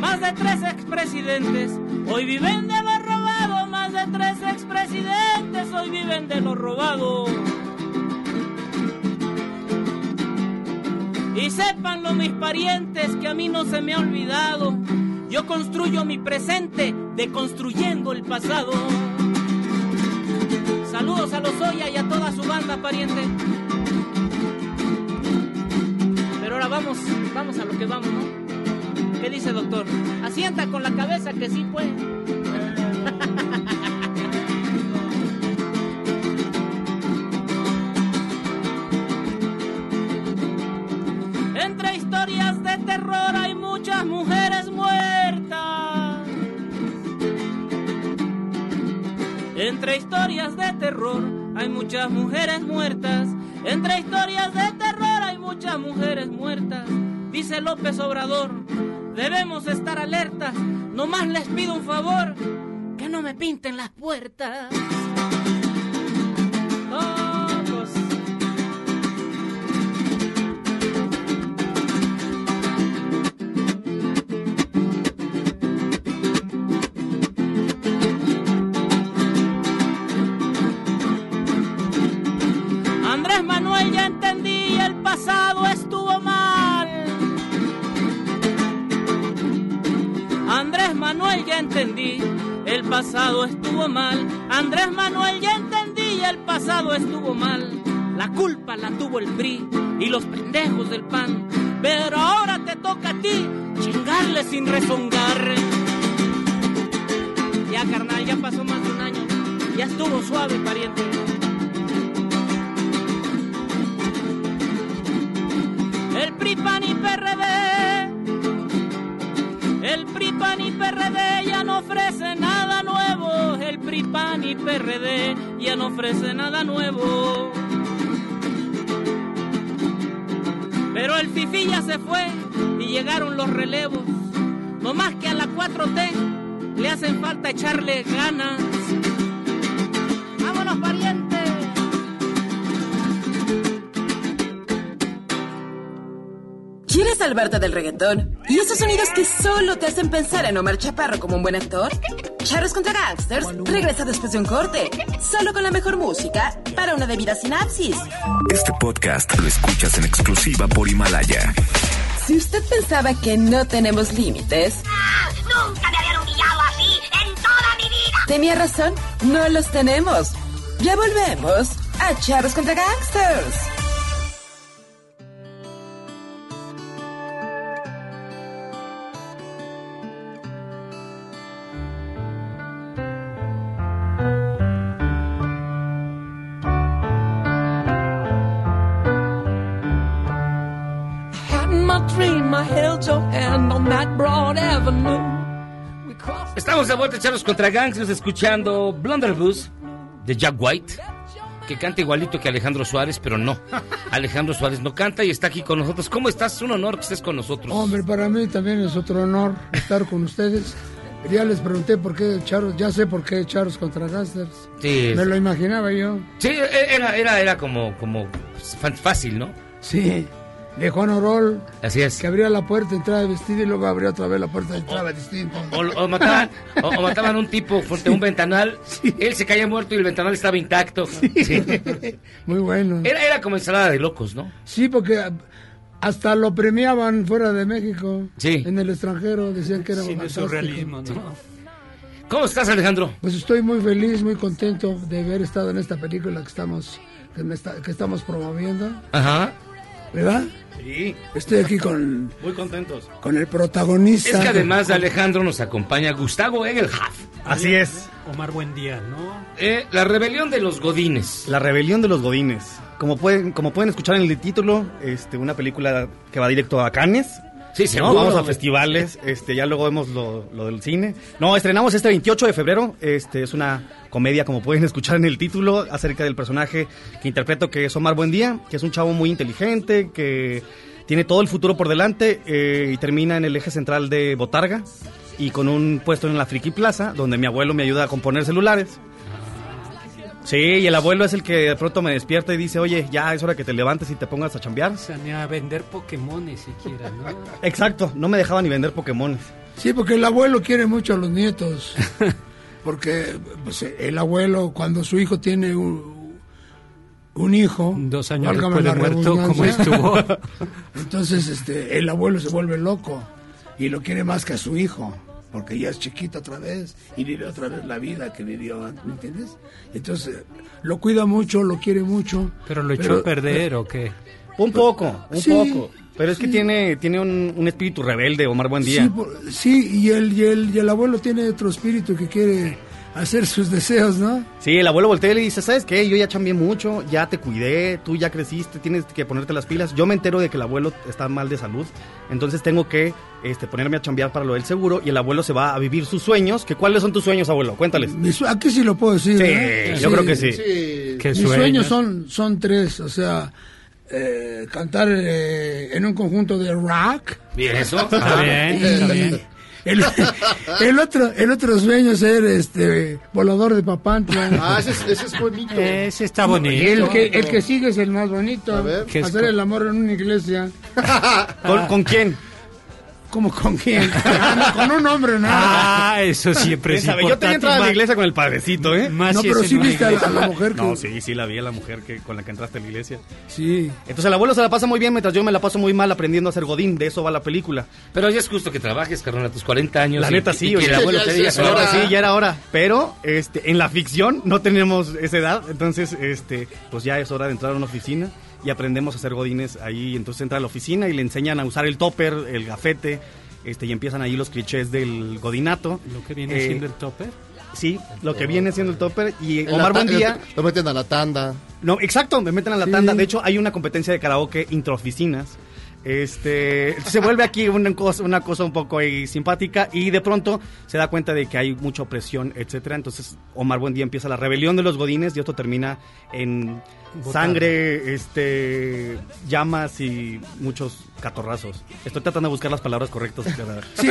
más de tres expresidentes hoy viven de lo robado. Más de tres expresidentes hoy viven de lo robado. Y sépanlo mis parientes que a mí no se me ha olvidado. Yo construyo mi presente deconstruyendo el pasado. Saludos a los Oya y a toda su banda pariente. Pero ahora vamos, vamos a lo que vamos, ¿no? ¿Qué dice doctor? Asienta con la cabeza que sí puede. Entre historias de terror hay muchas mujeres muertas. Entre historias de terror hay muchas mujeres muertas. Dice López Obrador, debemos estar alertas. Nomás les pido un favor, que no me pinten las puertas. Pasado estuvo mal. Andrés Manuel ya entendí, el pasado estuvo mal. La culpa la tuvo el PRI y los pendejos del PAN. Pero ahora te toca a ti chingarle sin rezongar. Ya carnal, ya pasó más de un año. Ya estuvo suave, pariente. El PRI, PAN y PRD. PRD ya no ofrece nada nuevo. Pero el fifí ya se fue y llegaron los relevos. No más que a la 4T le hacen falta echarle ganas. ¡Vámonos, pariente! ¿Quieres salvarte del reggaetón? ¿Y esos sonidos que solo te hacen pensar en Omar Chaparro como un buen actor? Charros contra Gangsters regresa después de un corte, solo con la mejor música para una debida sinapsis. Este podcast lo escuchas en exclusiva por Himalaya. Si usted pensaba que no tenemos límites, Nunca me habían humillado así en toda mi vida. tenía razón, no los tenemos. Ya volvemos a Charros contra Gangsters. I held your hand on that broad avenue. Estamos de vuelta, Charlos contra Gangsters, escuchando Blunderbuss de Jack White, que canta igualito que Alejandro Suárez, pero no. (laughs) Alejandro Suárez no canta y está aquí con nosotros. ¿Cómo estás? Es un honor que estés con nosotros. Hombre, para mí también es otro honor estar con ustedes. Ya les pregunté por qué Charros, ya sé por qué Charros contra Gangsters. Sí, Me lo imaginaba yo. Sí, era, era, era como, como fan- fácil, ¿no? Sí, de Juan Orol. Así es. Que abría la puerta, entraba vestido y luego abría otra vez la puerta entraba distinto. O, o mataban, o, o mataban a un tipo frente a un ventanal, él se caía muerto y el ventanal estaba intacto. Sí. (laughs) Muy bueno. Era, era como ensalada de locos, ¿no? Sí, porque hasta lo premiaban fuera de México. Sí. En el extranjero decían que era Sí, fantástico. surrealismo, ¿no? ¿Cómo estás, Alejandro? Pues estoy muy feliz, muy contento de haber estado en esta película que estamos que, me está- que estamos promoviendo, Ajá. ¿Verdad? Sí, Estoy aquí con, muy contentos. con el protagonista. Es que además de Alejandro nos acompaña Gustavo Egelhaf. Así es. Omar Buendía, ¿no? Eh, la rebelión de los Godines. La rebelión de los Godines. Como pueden, como pueden escuchar en el título, este, una película que va directo a Cannes. Sí, ¿no? seguro. Vamos a festivales, este, ya luego vemos lo, lo del cine. No, estrenamos este 28 de febrero. Este es una comedia, como pueden escuchar en el título, acerca del personaje que interpreto, que es Omar Buendía, que es un chavo muy inteligente, que tiene todo el futuro por delante eh, y termina en el eje central de Botarga y con un puesto en la Friki Plaza, donde mi abuelo me ayuda a componer celulares. Sí, y el abuelo es el que de pronto me despierta y dice, oye, ya es hora que te levantes y te pongas a chambear. O sea, ni a vender Pokémones siquiera, ¿no? (laughs) Exacto, no me dejaba ni vender Pokémon. Sí, porque el abuelo quiere mucho a los nietos. (laughs) Porque pues, el abuelo, cuando su hijo tiene un, un hijo, Dos años después de muerto. (laughs) Entonces, este, el abuelo se vuelve loco y lo quiere más que a su hijo, porque ya es chiquito otra vez y vive otra vez la vida que vivió antes, ¿me entiendes? Entonces, lo cuida mucho, lo quiere mucho. ¿Pero lo echó a perder o qué? Un poco, un Sí, poco. Pero es que tiene, tiene un, un espíritu rebelde, Omar Buendía. Sí, por- sí, y el, y, el, y el abuelo tiene otro espíritu que quiere hacer sus deseos, ¿no? Sí, el abuelo voltea y le dice, ¿sabes qué? Yo ya chambié mucho, ya te cuidé, tú ya creciste, tienes que ponerte las pilas. Yo me entero de que el abuelo está mal de salud, entonces tengo que este, ponerme a chambear para lo del seguro y el abuelo se va a vivir sus sueños. ¿Que ¿Cuáles son tus sueños, abuelo? Cuéntales. Aquí sí lo puedo decir. Sí, ¿eh? yo creo que sí. ¿Qué Mis sueños? sueños son, son tres, o sea, eh, cantar eh, en un conjunto de rock. Bien, eso. Está bien, está bien. El, el otro, el otro sueño es ser este volador de Papantla. Ah, ese es, ese es bonito. Ese está bonito. El que, el que sigue es el más bonito. A ver. ¿Qué es Hacer el amor en una iglesia. ¿Con, con quién? ¿Cómo con quién? Ah, no, con un hombre, ¿no? Ah, eso siempre es Sabe, yo tenía importante. entrada a la iglesia con el padrecito, ¿eh? más no, si pero sí viste a la, a iglesia. la mujer que... No, sí, sí la vi a la mujer que, con la que entraste a la iglesia. Sí. Entonces el abuelo se la pasa muy bien mientras yo me la paso muy mal aprendiendo a ser godín. De eso va la película. Pero ya es justo que trabajes, carnal, a tus 40 años. La y- neta y sí, que oye. el abuelo te diga, sí, ya era hora. Pero este, en la ficción no tenemos esa edad. Entonces, este, pues ya es hora de entrar a una oficina y aprendemos a hacer godines ahí. Entonces entra a la oficina y le enseñan a usar el topper, el gafete. Este, y empiezan ahí los clichés del godinato. Lo que viene Eh, siendo el topper. Sí, lo que viene siendo el topper. Y Omar Buendía... Lo meten a la tanda. No, exacto, me meten a la Sí. tanda. De hecho, hay una competencia de karaoke intraoficinas. Este, se vuelve aquí una cosa, una cosa un poco ahí simpática y de pronto se da cuenta de que hay mucha opresión, etcétera. Entonces Omar Buendía empieza la rebelión de los godines y esto termina en Botar. sangre, este, llamas y muchos catorrazos. Estoy tratando de buscar las palabras correctas. para- Sí,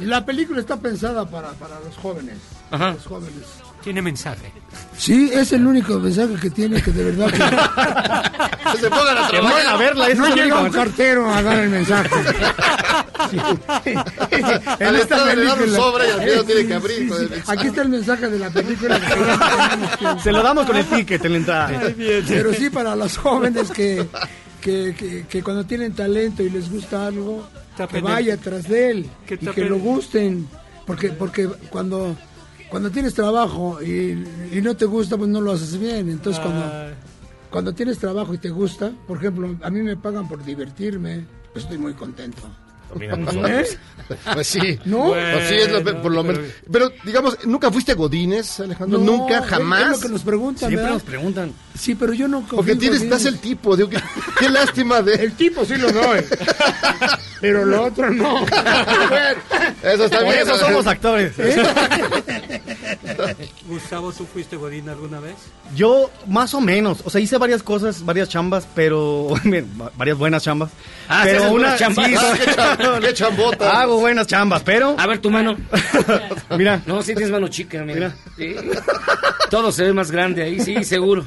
la película está pensada para, para los jóvenes. Ajá. Los jóvenes. Tiene mensaje. Sí, es el único mensaje que tiene que de verdad que... (laughs) Que se pongan a Que vayan a verla, no llega un cartero a dar el mensaje. (laughs) Sí. (laughs) En esta entrada le dan un película- sobre y al final tiene que abrir sí, sí. Aquí está el mensaje de la película. que Se lo damos con el ticket en la entrada. Pero sí para los jóvenes que, que, que, que cuando tienen talento y les gusta algo, que vaya tras de él Que y que lo gusten. Porque, porque cuando, cuando tienes trabajo y, y no te gusta, pues no lo haces bien. Entonces cuando, cuando tienes trabajo y te gusta, por ejemplo, a mí me pagan por divertirme, pues estoy muy contento. ¿Eh? nosotros. (laughs) Pues sí. ¿No? Pues sí, es lo- por lo menos. Pero, digamos, ¿nunca fuiste a Godines, Alejandro? ¿Nunca? ¿Jamás? Es lo que nos preguntan, Siempre ¿verdad? nos preguntan. Sí, pero yo no Porque tienes, en estás el tipo, digo, qué, qué lástima de... El tipo sí lo doy. (laughs) pero lo otro no. Eso está Por bien. eso somos actores. (laughs) Gustavo, ¿tú fuiste Godín alguna vez? Yo, más o menos, o sea, hice varias cosas, varias chambas, pero. (laughs) varias buenas chambas. Ah, ¿sí pero una. chambas? sí, Ah, qué, cham- (laughs) qué chambota. hago buenas chambas, pero. A ver tu mano. (laughs) Mira, No, sí tienes mano chica, mira. Sí. Todo se ve más grande ahí, sí, seguro.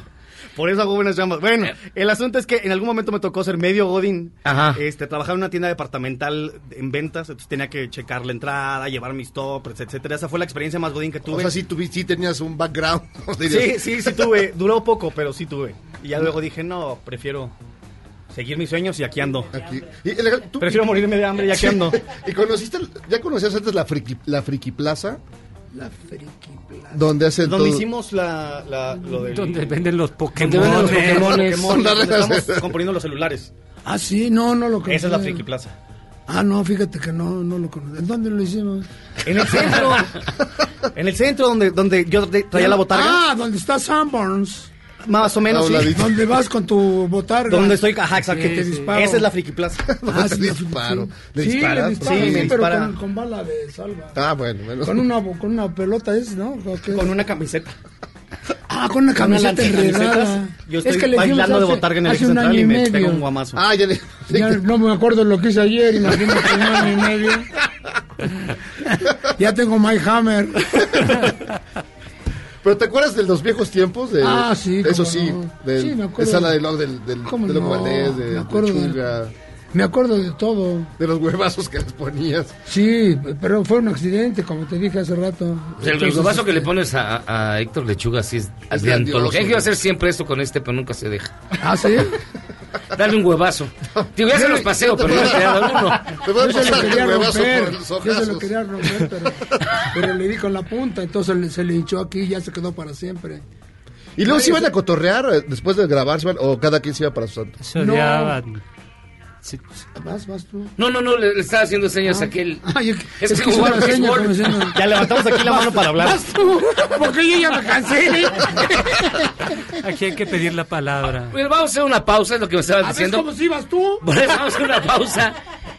Por eso hago buenas chambas. Bueno, el asunto es que en algún momento me tocó ser medio Godín. Ajá. Este, trabajar en una tienda departamental en ventas, entonces tenía que checar la entrada, llevar mis toppers, etcétera. Esa fue la experiencia más Godín que O tuve. sea, sí, tuvi- sí tenías un background. (laughs) Sí, sí, sí tuve. Duró poco, pero sí tuve. Y ya luego dije, no, prefiero seguir mis sueños y aquí ando. Aquí. Y, Alejandro, tú- Prefiero morirme de hambre y aquí ando. (laughs) ¿Y conociste, ya conocías antes la Friki, la friki Plaza? La friki plaza. Donde hacen Donde todo- hicimos la, la- lo del... Donde venden los Pokémon. venden los Pokémon, donde Donde- estamos componiendo los celulares. Ah, sí, no, no lo conozco. Esa es la Friki Plaza. Ah, no, fíjate que no, no lo conozco. ¿En dónde lo hicimos? En el centro. (laughs) en el centro donde, donde yo traía la botarga. Ah, donde está Sanborns. Más o menos, sí. Donde vas con tu botarga. Donde estoy, ajá, exacto. Que te disparo. Esa es la Friki Plaza. Ah, sí, (laughs) Le sí, disparo. sí. ¿Le Sí, disparas? le disparo, Sí, sí, me pero dispara. con, con bala de salva. Ah, bueno, menos. Con una, con una pelota es, ¿no? ¿O qué? Con una camiseta. Ah, con una Con una camiseta enredada. Yo estoy Es que bailando de hace- botarga en el eje central año y me pego un guamazo. Ah, ya le... Ya (laughs) no me acuerdo lo que hice ayer, imagínate un año y medio. (laughs) ya tengo My Hammer. Pero ¿te acuerdas de los viejos tiempos? De, Ah, sí, Eso sí, no. del, Sí, me acuerdo. de Sala de Log, del, del, ¿Cómo de Loco no? Valdés, de, Me acuerdo de- Chunga, Me acuerdo de todo. de los huevazos que les ponías. Sí, pero fue un accidente, como te dije hace rato. O sea, el Entonces, huevazo que este, le pones a, a Héctor Lechuga sí es, de grandioso, antología. Que ¿no? hacer siempre esto con este, pero nunca se deja. Ah, sí. (laughs) Dale un huevazo. Digo, ya se los paseo, pero no he creado uno. Te voy a Yo se lo pasar quería el huevazo romper. por los Yo se lo ojazos. quería romper, pero, pero le di con la punta, entonces le- se le hinchó aquí y ya se quedó para siempre. Y luego se iban a cotorrear eh, después de grabar, o cada quien se iba para su santo. Se odiaban. Sí, Vas, vas tú. No, no, no, le, le estaba haciendo señas a aquel. (laughs) Ay, Es es, que que una seña como (laughs) Ya levantamos aquí la mano para hablar. Vas tú, (laughs) porque yo ya me cansé. Aquí hay que pedir la palabra. Bueno, vamos a hacer una pausa, es lo que me estabas ¿A ver diciendo. cómo si vas tú? Por eso vamos a hacer una pausa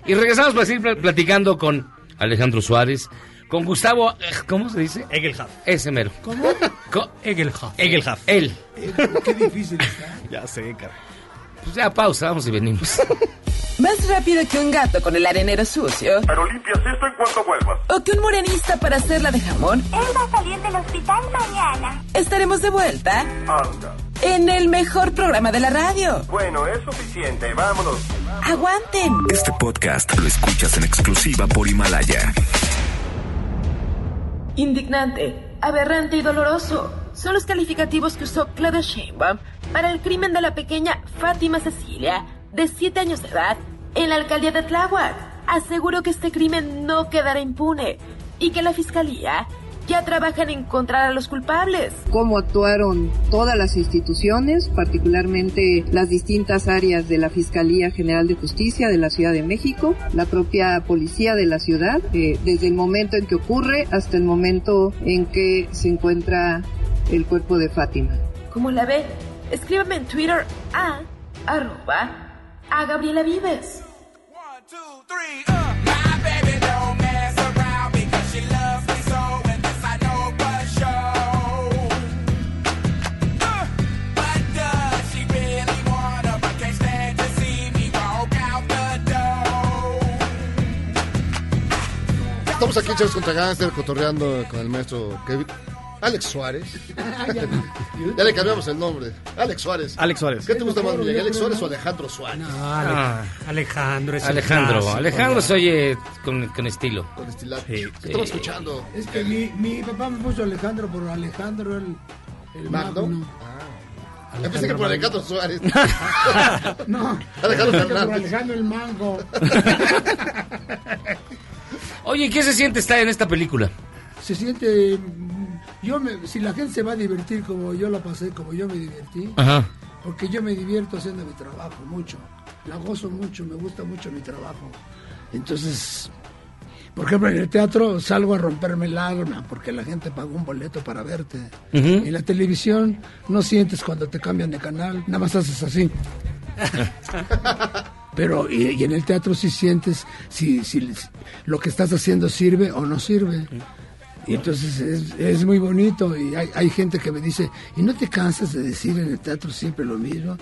y regresamos para seguir pl- platicando con Alejandro Suárez, con Gustavo, eh, ¿cómo se dice? Egelhaf. Ese mero. ¿Cómo? Co- Egelhoff. Egelhaf. él. Qué difícil está. Ya sé, cara. Pues ya pausa, vamos y venimos. (laughs) Más rápido que un gato con el arenero sucio. Pero limpias esto en cuanto vuelvas. O que un morenista para hacerla de jamón. Él va a salir del hospital mañana. Estaremos de vuelta Anda. en el mejor programa de la radio. Bueno, es suficiente. Vámonos. Aguanten. Este podcast lo escuchas en exclusiva por Himalaya. Indignante, aberrante y doloroso son los calificativos que usó Claudia Sheinbaum para el crimen de la pequeña Fátima Cecilia, de 7 años de edad, en la alcaldía de Tláhuac. Aseguró que este crimen no quedará impune y que la fiscalía ya trabaja en encontrar a los culpables. cómo actuaron todas las instituciones, particularmente las distintas áreas de la Fiscalía General de Justicia de la Ciudad de México, la propia policía de la ciudad, eh, desde el momento en que ocurre hasta el momento en que se encuentra el cuerpo de Fátima. Como la ve, escríbame en Twitter a arroba a Gabriela Vives. Estamos aquí, chavos, contra Gánster, cotorreando con el maestro Kevin. Alex Suárez. (laughs) (laughs) ya le cambiamos el nombre. Alex Suárez. Alex Suárez. ¿Qué te gusta más, Miguel? ¿Alex Suárez o Alejandro Suárez? Ale- Alejandro es el Alejandro, clásico, Alejandro ¿no? se oye con, con estilo. Con estilato. Sí. ¿Qué estamos escuchando? Es que mi, mi papá me puso Alejandro por Alejandro el, el Magno. Magno. Ah. Yo pensé que por Alejandro Suárez. (laughs) No, Alejandro por Fernández. Alejandro el Mango. Oye, ¿qué se siente estar en esta película? Se siente... Yo me, si la gente se va a divertir como yo la pasé, como yo me divertí, Ajá. porque yo me divierto haciendo mi trabajo mucho. La gozo mucho, me gusta mucho mi trabajo. Entonces, por ejemplo, en el teatro salgo a romperme el alma porque la gente pagó un boleto para verte. Ujú. En la televisión no sientes cuando te cambian de canal, nada más haces así. (laughs) Pero y, y en el teatro sí sientes si, si lo que estás haciendo sirve o no sirve. Y entonces es, es muy bonito y hay, hay gente que me dice, ¿y no te cansas de decir en el teatro siempre lo mismo?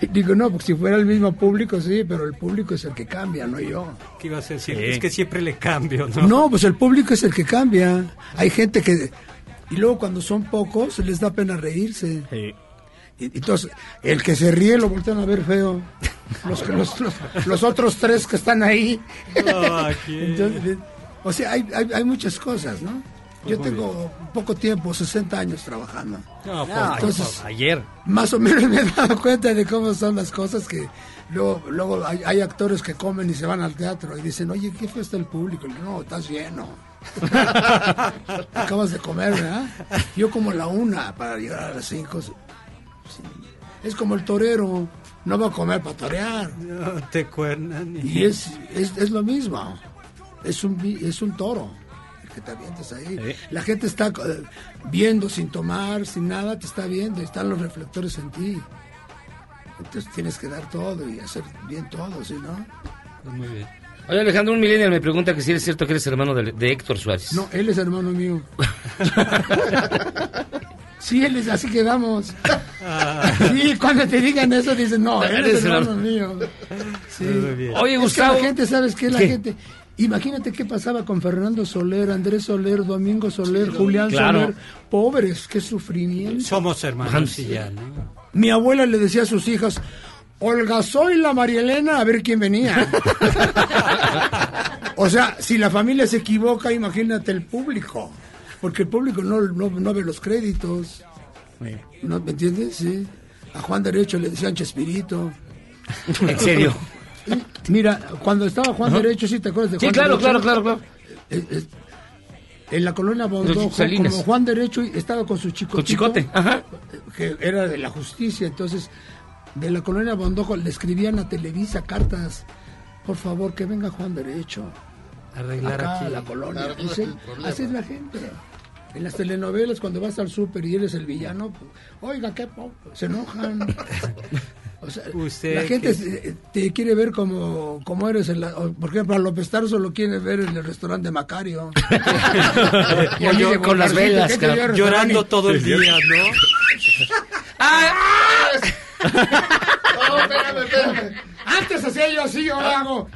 Y (laughs) digo, no, porque si fuera el mismo público, sí, pero el público es el que cambia, no yo. ¿Qué ibas a decir? Sí. Es que siempre le cambio, ¿no? No, pues el público es el que cambia. Hay gente que... Y luego cuando son pocos, les da pena reírse. Y, entonces, el que se ríe lo voltean a ver feo. Los, que- (laughs) los, los, los otros tres que están ahí. Ah. (laughs) Entonces, o sea, hay, hay, hay muchas cosas, ¿no? Yo tengo poco tiempo, 60 años trabajando. No, pues, Entonces, ayer. más o menos me he dado cuenta de cómo son las cosas que luego, luego hay, hay actores que comen y se van al teatro y dicen, oye, ¿qué fue hasta el público? Y no, estás lleno. (laughs) Acabas de comer, ¿verdad? Yo como la una para llegar a las cinco. Sí. Es como el torero, no va a comer para torear. No te cuernan. Y es, es, es lo mismo. Es un, vi- es un toro que te avientas ahí. La gente está eh, viendo sin tomar, sin nada, te está viendo. Están los reflectores en ti. Entonces tienes que dar todo y hacer bien todo, ¿sí, no? Pues muy bien. Oye, Alejandro, un millennial me pregunta que si es cierto que eres hermano de, de Héctor Suárez. No, él es hermano mío. (laughs) Sí, él es, así quedamos. Sí, cuando te digan eso, dicen, no, él es hermano mío. Sí. Muy bien. Es Oye, que Gustavo. la gente, ¿sabes qué? La ¿Qué? gente. Imagínate qué pasaba con Fernando Soler, Andrés Soler, Domingo Soler, Julián Claro. Soler. Pobres, qué sufrimiento. Somos hermanos y ya, ¿no? Mi abuela le decía a sus hijas, Olga soy la María Elena, a ver quién venía. (laughs) o sea, si la familia se equivoca, imagínate el público. Porque el público no, no, no ve los créditos. ¿No, ¿Me entiendes? Sí. A Juan Derecho le decían Chespirito. ¿En serio? (laughs) Mira, cuando estaba Juan Ajá. Derecho, ¿sí te acuerdas de Sí, Juan claro, Derecho? claro, claro, claro. Eh, eh, en la colonia Bondojo, como Juan Derecho estaba con su chico Con Chicote, ajá. que era de la justicia, entonces de la colonia Bondojo le escribían a Televisa cartas, por favor que venga Juan Derecho Arreglar acá aquí. a la colonia. Arreglar así es la gente. En las telenovelas, cuando vas al súper y eres el villano, pues, oiga, qué po-", se enojan. (laughs) O sea, Usted la gente que- se- te quiere ver como, como eres. en la- o, por ejemplo, a López Tarso lo quiere ver en el restaurante de Macario. (laughs) Y con las velas, ¿qué te dio cabrón. el llorando todo el día, ¿no? (laughs) No, (laughs) espérame, espérame. Antes hacía yo así, yo hago.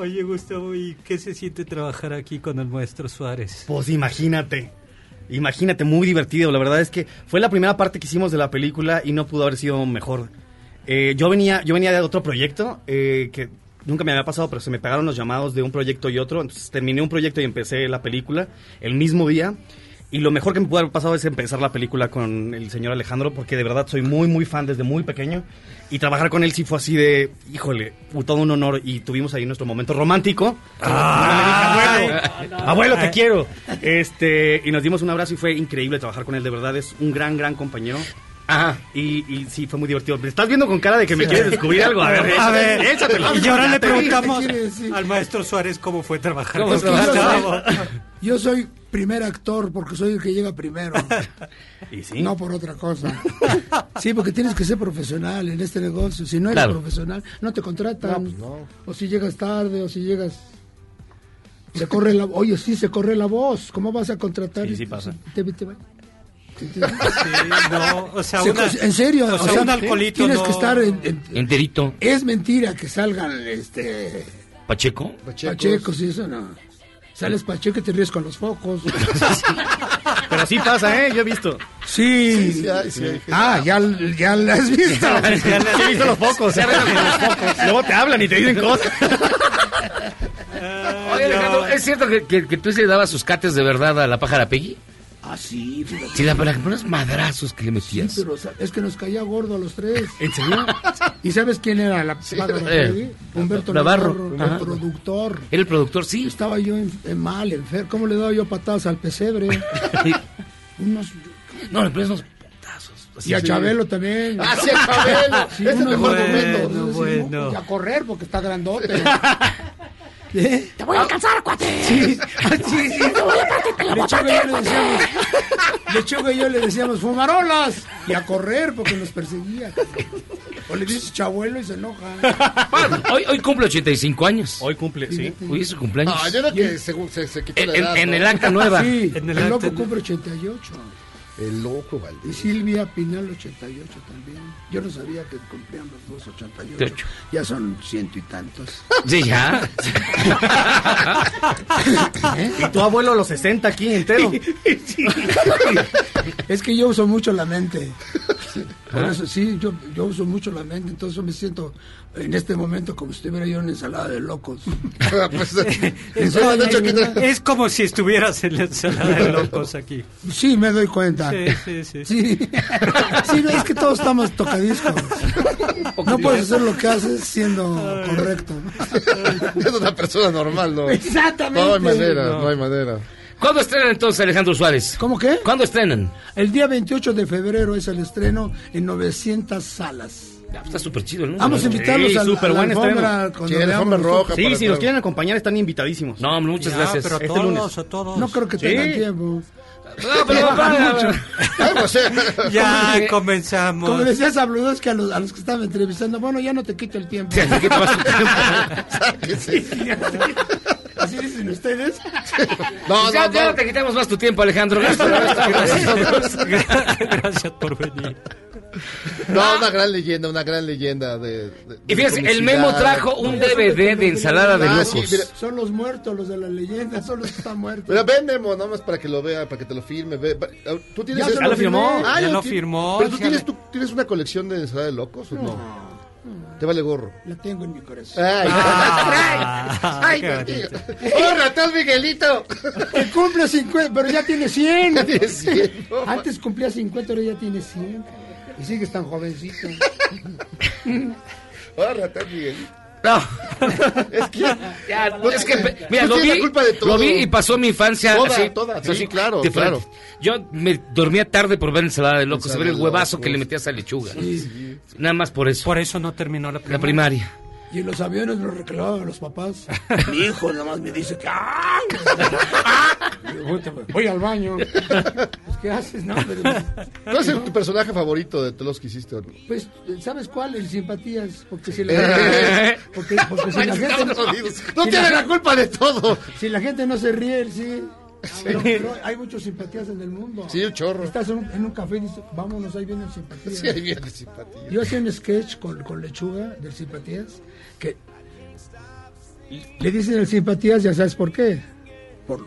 Oye, Gustavo, ¿y qué se siente trabajar aquí con el maestro Suárez? Pues imagínate. Imagínate, muy divertido. La verdad es que fue la primera parte que hicimos de la película y no pudo haber sido mejor. Eh, yo venía yo venía de otro proyecto eh, que nunca me había pasado, pero se me pegaron los llamados de un proyecto y otro. Entonces terminé un proyecto y empecé la película el mismo día. Y lo mejor que me pudo haber pasado es empezar la película con el señor Alejandro, porque de verdad soy muy, muy fan desde muy pequeño. Y trabajar con él sí fue así de, híjole, fue todo un honor. Y tuvimos ahí nuestro momento romántico. Le dije, abuelo, abuelo, te quiero. Este, y nos dimos un abrazo y fue increíble trabajar con él, de verdad es un gran, gran compañero. Ajá. Y, y sí, fue muy divertido. Me estás viendo con cara de que me quieres descubrir algo. A ver, A ver, échatelo. y ahora le preguntamos al maestro Suárez cómo fue trabajar ¿Cómo con trabajar? Gustavo. Yo soy primer actor porque soy el que llega primero. (laughs) ¿Y sí? No por otra cosa. Sí, porque tienes que ser profesional en este negocio. Si no eres Claro. profesional, no te contratan. No, pues no. O si llegas tarde, o si llegas... Se corre la... Oye, sí, se corre la voz. ¿Cómo vas a contratar? Sí, sí pasa. Te- te- te- Sí, no, o sea, Se una- en serio, o o sea, sea, un alcoholito tienes no- que estar en, en- Enterito. Es mentira que salgan este Pacheco. pachecos y eso no. Sales pacheco y te ríes con los focos. (laughs) Pero sí pasa, ¿eh? Yo he visto. Sí. Sí, sí hay, sí hay. Ah, ya, ya lo has visto. (laughs) Sí he visto los focos. Se los. (laughs) Luego te hablan y te dicen cosas. Oye, Alejandro, ¿es cierto que, que, que tú sí le dabas sus cates de verdad a la pájara Peggy? Ah, sí, fíjate. Sí, la pero unos madrazos que le Sí, metías. pero o sea, es que nos caía gordo a los tres. (laughs) ¿En serio? ¿Y sabes quién era la pájara Eh? Humberto Navarro. Navarro, Ajá. el productor. Era el productor, sí. Estaba yo en- en mal, enfermo. ¿Cómo le daba yo patadas al pesebre? (laughs) Unos No, le unos putazos. Y a Chabelo también. Ah, sí, a Chabelo. (laughs) Sí, Es el unos mejor momentos. momento. Entonces, Bueno. no, Y a correr porque está grandote. ¿Eh? ¡Te voy a alcanzar, cuate! Sí, sí, sí. ¡Te voy a partir la Lechuga y yo le decíamos, Lechuga y yo le decíamos, fumarolas. Y a correr porque nos perseguía. O le dices chabuelo y se enoja. Bueno, hoy, hoy cumple 85 años. Hoy cumple, sí. Hoy es su cumpleaños. No, yo creo que según se, se quitó En, la en- edad. en ¿no? el acta nueva. Sí, En el, el loco acta- cumple 88. El loco, Y Valdés. Silvia Pinal 88 también. Yo no sabía que cumplían los dos 88. Ocho. Ya son ciento y tantos. (laughs) Sí, ya. (laughs) ¿Eh? Y tu abuelo a los 60 aquí entero. (laughs) Es que yo uso mucho la mente. Por Ah. eso sí, yo, yo uso mucho la mente, entonces yo me siento en este momento como si estuviera yo en una ensalada de locos. (laughs) (laughs) Pues. Es como si estuvieras en la ensalada de locos aquí. Sí, me doy cuenta. Sí, sí, sí. Sí, (laughs) es que todos estamos tocadiscos. No puedes hacer lo que haces siendo correcto. es una persona normal, ¿no? Exactamente. No hay manera, No. no hay manera. ¿Cuándo estrenan entonces Alejandro Suárez? ¿Cómo qué? ¿Cuándo estrenan? El día 28 de febrero es el estreno en 900 salas. Ya, Está súper chido el número. Vamos a invitarlos Sí, a, la- súper a la alfombra Sí, alfombra roja. Sí, si nos quieren acompañar, están invitadísimos. No, muchas Ya, gracias. pero a Este todos, lunes. a todos. No creo que Sí. tengan tiempo. No, pero mucho. Pues, (laughs) Ya Como- comenzamos. Como decía Sabludowski a los, a los que estaban entrevistando, bueno, ya no te quito el tiempo. (laughs) (laughs) Sí, así que tomas tu tiempo. Así dicen ustedes. (laughs) No, ya, no, ya no. no te quitamos más tu tiempo, Alejandro. (laughs) Gracias. Gracias por venir. No, una gran leyenda, una gran leyenda de... de- Y de fíjese, el. Memo trajo un DVD de ensalada de Ah, sí, locos. mira. Son los muertos, los de la leyenda, son los que están muertos. Mira, ven Memo, nada más para que lo vea, para que te lo firme. ve. Tú tienes Ya lo firmó. Ah, Ya lo firmó, Pero tú tienes, tú tienes una colección de ensalada de locos o no? Te vale gorro. La tengo en mi corazón. Ay, Ah, ay, qué Dios. ¡Oh, ratón Miguelito! Que cumple 50, pero ya tiene 100. Ya tiene 100, no, Antes cumplía 50, ahora ya tiene 100. Y sigues tan jovencito. ¡Oh, ratón Miguelito! No, (laughs) Es que... ya, No, es que, mira, lo vi, la culpa de todo. lo vi y pasó mi infancia Toda, así. toda, sí, así, claro, claro. Yo me dormía tarde por ver ensalada de locos, ver el huevazo locos. que le metías a lechuga. Nada más por eso. Por eso no terminó la la primaria. Y en los aviones lo reclamaban los papás. Mi hijo nada más me dice que. ¡ay! Digo, "Voy, al baño. Pues, ¿Qué haces? No, pero, ¿Cuál es el- tu personaje favorito de todos los que hiciste? o no? pues, ¿sabes cuál? El simpatías. Porque si la gente. Porque, porque si la gente. No si tiene la- la culpa de todo. Si la gente no se ríe, él sí. Pero, (laughs) pero hay muchos simpatías en el mundo. Sí, un chorro. Estás en un, en un café y dices, vámonos, ahí viene el simpatías. Sí, ahí viene simpatía. Yo hacía un sketch con, con lechuga del simpatías que le dicen el simpatías, ya sabes por qué. Por,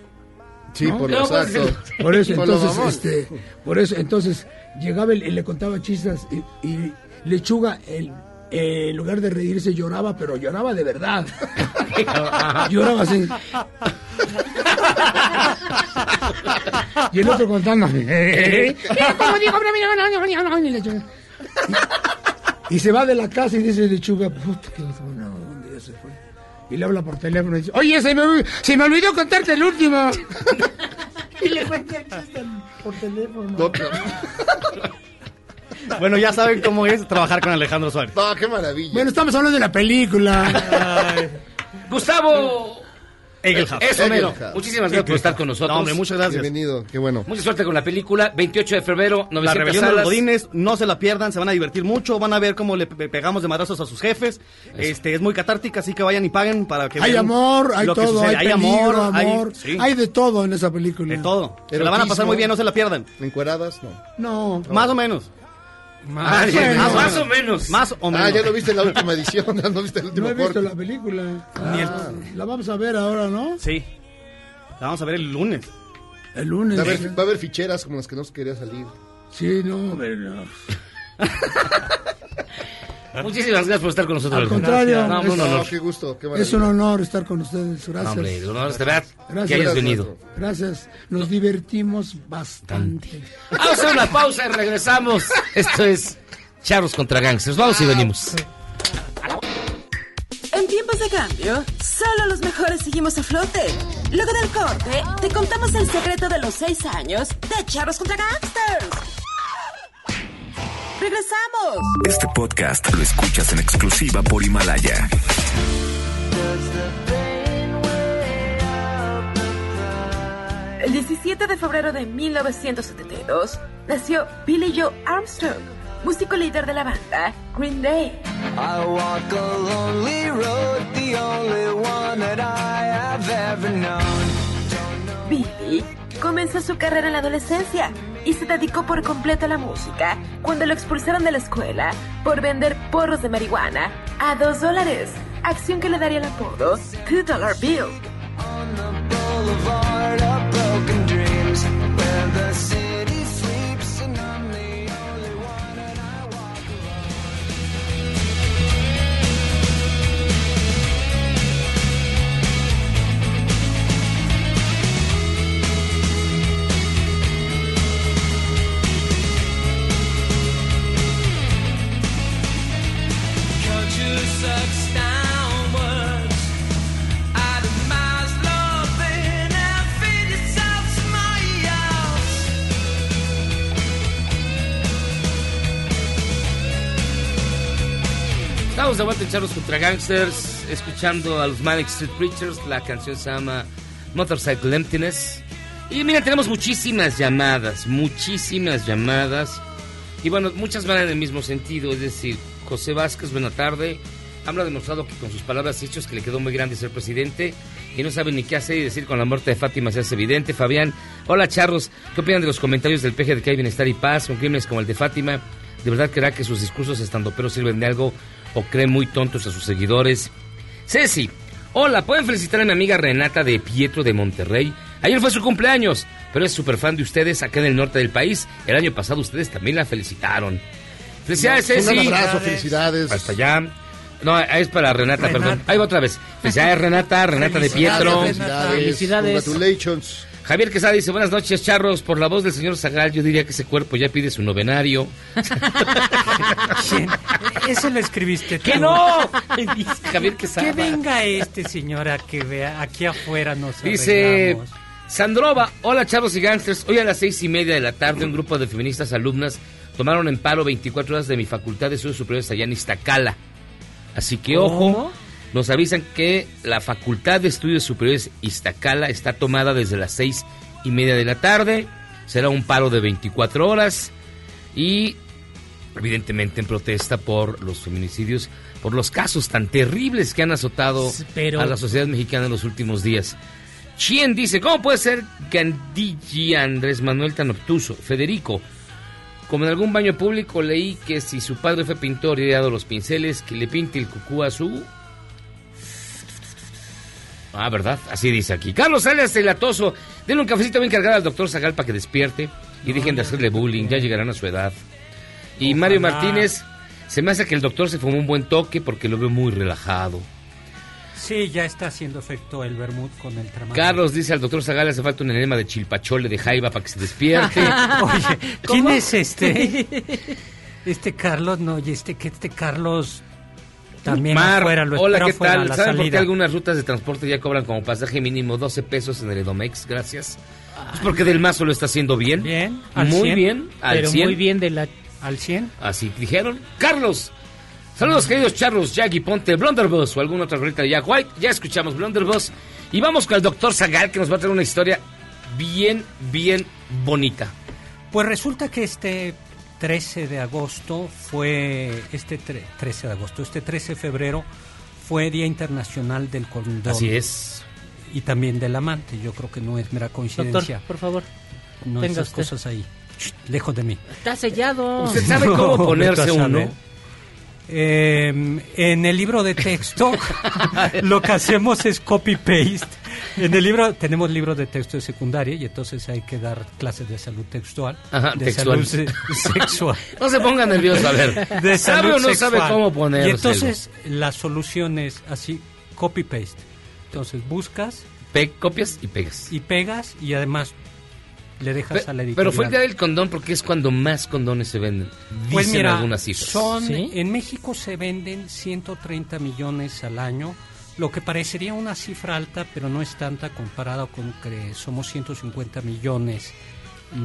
Sí, ¿no? por lo No, pues, exacto. (laughs) por eso, (laughs) Por lo entonces, este, por eso, entonces, llegaba y le contaba chistes y, y lechuga, el, eh, en lugar de reírse, lloraba, pero lloraba de verdad. lloraba así. Y el otro contando. (laughs) Mira cómo y se va de la casa y dice lechuga, puta, que no, ¿dónde ya se fue? Y le habla por teléfono y dice, oye, se me, se me olvidó contarte el último. (laughs) y le cuenta el chiste por teléfono. Bueno, ya saben cómo es trabajar con Alejandro Suárez. No, qué maravilla. Bueno, estamos hablando de la película. Gustavo Egelhardt. Eso, mero. Egelhardt. Muchísimas gracias por estar con nosotros. No, hombre, muchas gracias. Bienvenido, qué bueno. Mucha suerte con la película. 28 de febrero, 900 La rebelión de los salas. godines, no se la pierdan, se van a divertir mucho, van a ver cómo le pe- pegamos de madrazos a sus jefes. Este es muy catártica, así que vayan y paguen para que Hay amor, hay todo, hay, hay peligro, amor, hay- amor, sí, hay de todo en esa película. de todo. Se la van a pasar muy bien, no se la pierdan. ¿Encueradas? No. No, Más o menos. Ah, Bueno. más, más o menos. Más o menos. Ah, ya lo viste en la última edición, (laughs) no viste el último no he visto corte. la película. Ah, La vamos a ver ahora, ¿no? Sí. La vamos a ver el lunes. El lunes. Va a, haber, va a haber ficheras como las que no se quería salir. Sí, no, no. (laughs) Muchísimas gracias por estar con nosotros. Al contrario, No, es- un honor. No, qué gusto, qué Es un honor estar con ustedes. Gracias. No, hombre, el honor es de verdad Gracias. que hayas Gracias, venido. Gracias. Nos divertimos bastante. Vamos a hacer una pausa y regresamos. Esto es Charros contra Gangsters. Vamos y venimos. En tiempos de cambio, solo los mejores seguimos a flote. Luego del corte, te contamos el secreto de los seis años de Charros contra Gangsters. ¡Regresamos! Este podcast lo escuchas en exclusiva por Himalaya. El 17 de febrero de 1972 nació Billy Joe Armstrong, músico líder de la banda Green Day. I walk a lonely road, the only one that I have ever known. Billy comenzó su carrera en la adolescencia y se dedicó por completo a la música cuando lo expulsaron de la escuela por vender porros de marihuana a dos dólares, acción que le daría el apodo Two Dollar Bill. Estamos de vuelta en Charros contra Gangsters, escuchando a los Manic Street Preachers. La canción se llama Motorcycle Emptiness. Y mira, tenemos muchísimas llamadas, muchísimas llamadas. Y bueno, muchas van en el mismo sentido. Es decir, José Vázquez, buena tarde. Habla demostrado que con sus palabras y hechos que le quedó muy grande ser presidente y no sabe ni qué hacer y decir con la muerte de Fátima se hace evidente. Fabián, hola charros, ¿qué opinan de los comentarios del PG de que hay bienestar y paz con crímenes como el de Fátima? ¿De verdad creerá que sus discursos estandoperos sirven de algo o creen muy tontos a sus seguidores? Ceci, hola, ¿pueden felicitar a mi amiga Renata de Pietro de Monterrey? Ayer fue su cumpleaños, pero es súper fan de ustedes acá en el norte del país. El año pasado ustedes también la felicitaron. Felicidades, Un Ceci. gran abrazo, felicidades. Hasta allá. No, es para Renata, perdón. Ahí va otra vez. Felicidades, Renata, Renata de Pietro. Felicidades. Felicidades. Congratulations. Javier Quesada dice, buenas noches, charros. Por la voz del señor Zagal, yo diría que ese cuerpo ya pide su novenario. (laughs) ¿Quién? Ese lo escribiste tú. ¡Que no! (laughs) (laughs) Dice Javier Quesada. Que venga este señor a que vea aquí afuera nos Dice arreglamos. Sandrova, hola chavos y gangsters. Hoy a las seis y media de la tarde un grupo de feministas alumnas tomaron en paro 24 horas de mi facultad de estudios superiores allá en Iztacala. Así que ojo, nos avisan que la facultad de estudios superiores Iztacala está tomada desde las seis y media de la tarde. Será un paro de 24 horas y evidentemente en protesta por los feminicidios, por los casos tan terribles que han azotado pero- a la sociedad mexicana en los últimos días. Chien dice, ¿cómo puede ser Gandhi Andrés Manuel tan obtuso? Federico, como en algún baño público leí que si su padre fue pintor y le ha dado los pinceles, que le pinte el cucú a su... Ah, ¿verdad? Así dice aquí. Carlos Alias el Atoso, denle un cafecito bien cargado al doctor Zagal para que despierte y dejen de hacerle bullying, ya llegarán a su edad. Y Mario Martínez, se me hace que el doctor se fumó un buen toque porque lo veo muy relajado. Sí, ya está haciendo efecto el vermut con el tramadol. Carlos dice al doctor Zagal hace falta un enema de chilpachole de jaiba para que se despierte. (laughs) Oye, ¿quién ¿Cómo? es este? (laughs) Este Carlos, no, y este que este Carlos también Mar, afuera, lo hola, ¿qué tal? ¿Saben por qué salida. algunas rutas de transporte ya cobran como pasaje mínimo 12 pesos en el Edomex? Gracias. Es porque Del Mazo lo está haciendo bien. Bien, al Muy 100, bien, al Pero 100. muy bien de la ¿Al 100? Así dijeron. Carlos. Saludos, queridos charlos, Jackie Ponte, Blunderbuss o alguna otra rolita de Jack White. Ya escuchamos Blunderbuss. Y vamos con el doctor Zagal, que nos va a traer una historia bien, bien bonita. Pues resulta que este 13 de agosto fue, este tre- 13 de agosto, este 13 de febrero fue Día Internacional del Condón. Así es. Y también del amante, yo creo que no es mera coincidencia. Doctor, por favor. no esas usted. cosas ahí, lejos de mí. Está sellado. ¿Usted sabe cómo (laughs) ponerse uno? Eh, en el libro de texto (laughs) lo que hacemos es copy-paste. En el libro tenemos libros de texto de secundaria y entonces hay que dar clases de salud textual, Ajá, de textual. salud se- (laughs) sexual. No se ponga nervioso, a ver. De ¿Sabe salud o no sabe cómo ponerse? Y entonces la solución es así, copy-paste. Entonces buscas Pe- copias y pegas. y pegas y además le dejas Pe- a la editorial. pero fue el día del condón porque es cuando más condones se venden. Pues Dicen mira, algunas cifras. son en México se venden 130 millones al año, lo que parecería una cifra alta, pero no es tanta comparado con que somos 150 millones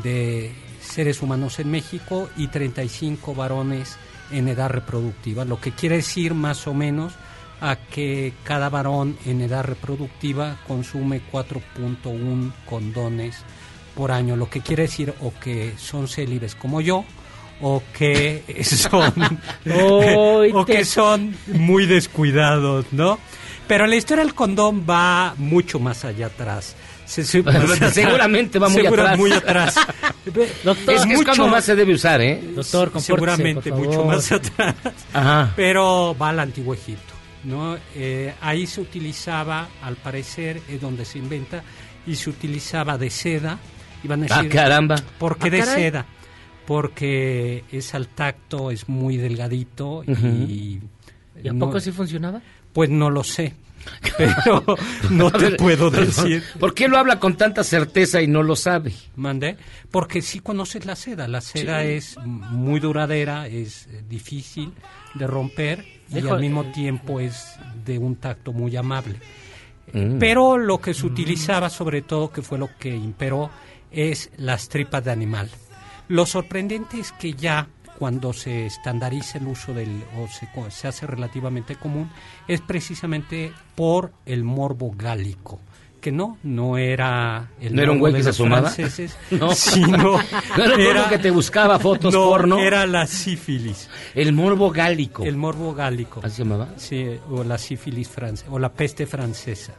de seres humanos en México y 35 varones en edad reproductiva, lo que quiere decir más o menos a que cada varón en edad reproductiva consume 4.1 condones por año, lo que quiere decir o que son célibes como yo o que (laughs) son o que son muy descuidados, ¿no? Pero la historia del condón va mucho más allá atrás. Se- se- (laughs) Seguramente va muy (laughs) Segura- atrás. muy atrás. Doctor, es, es cuando más se debe usar, ¿eh? Doctor, seguramente por mucho más atrás. Ajá. Pero va al antiguo Egipto, ¿no? Eh, ahí se utilizaba, al parecer, es donde se inventa, y se utilizaba de seda. Iban a Ah, decir, caramba. ¿Por qué Ah, de caray. seda? Porque es al tacto, es muy delgadito y... ¿Y a no- poco sí funcionaba? Pues no lo sé, (laughs) pero no te ver, puedo perdón, decir. ¿Por qué lo habla con tanta certeza y no lo sabe? ¿Mandé? Porque sí conoces la seda. La seda Sí. es muy duradera, es difícil de romper y al mismo tiempo es de un tacto muy amable. Mm. Pero lo que se utilizaba sobre todo, que fue lo que imperó, es las tripas de animal. Lo sorprendente es que ya cuando se estandariza el uso del, o se, se hace relativamente común, es precisamente por el morbo gálico. Que no, no era el ¿No era un morbo güey que se asomaba? (laughs) No. sino (laughs) No era que te buscaba fotos no, porno. era la sífilis. El morbo gálico. El morbo gálico. ¿Así se llamaba? Sí, o la sífilis francesa, o la peste francesa.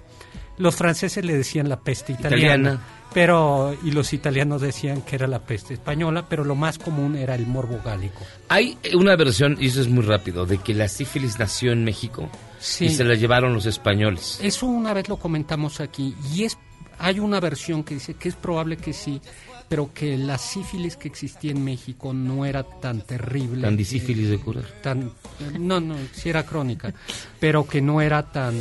Los franceses le decían la peste italiana, Italiana. pero y los italianos decían que era la peste española, pero lo más común era el morbo gálico. Hay una versión, y eso es muy rápido, de que la sífilis nació en México Sí. y se la llevaron los españoles. Eso una vez lo comentamos aquí y es hay una versión que dice que es probable que sí, pero que la sífilis que existía en México no era tan terrible. Tan disífilis de curar. Tan, no, no, sí era crónica, pero que no era tan,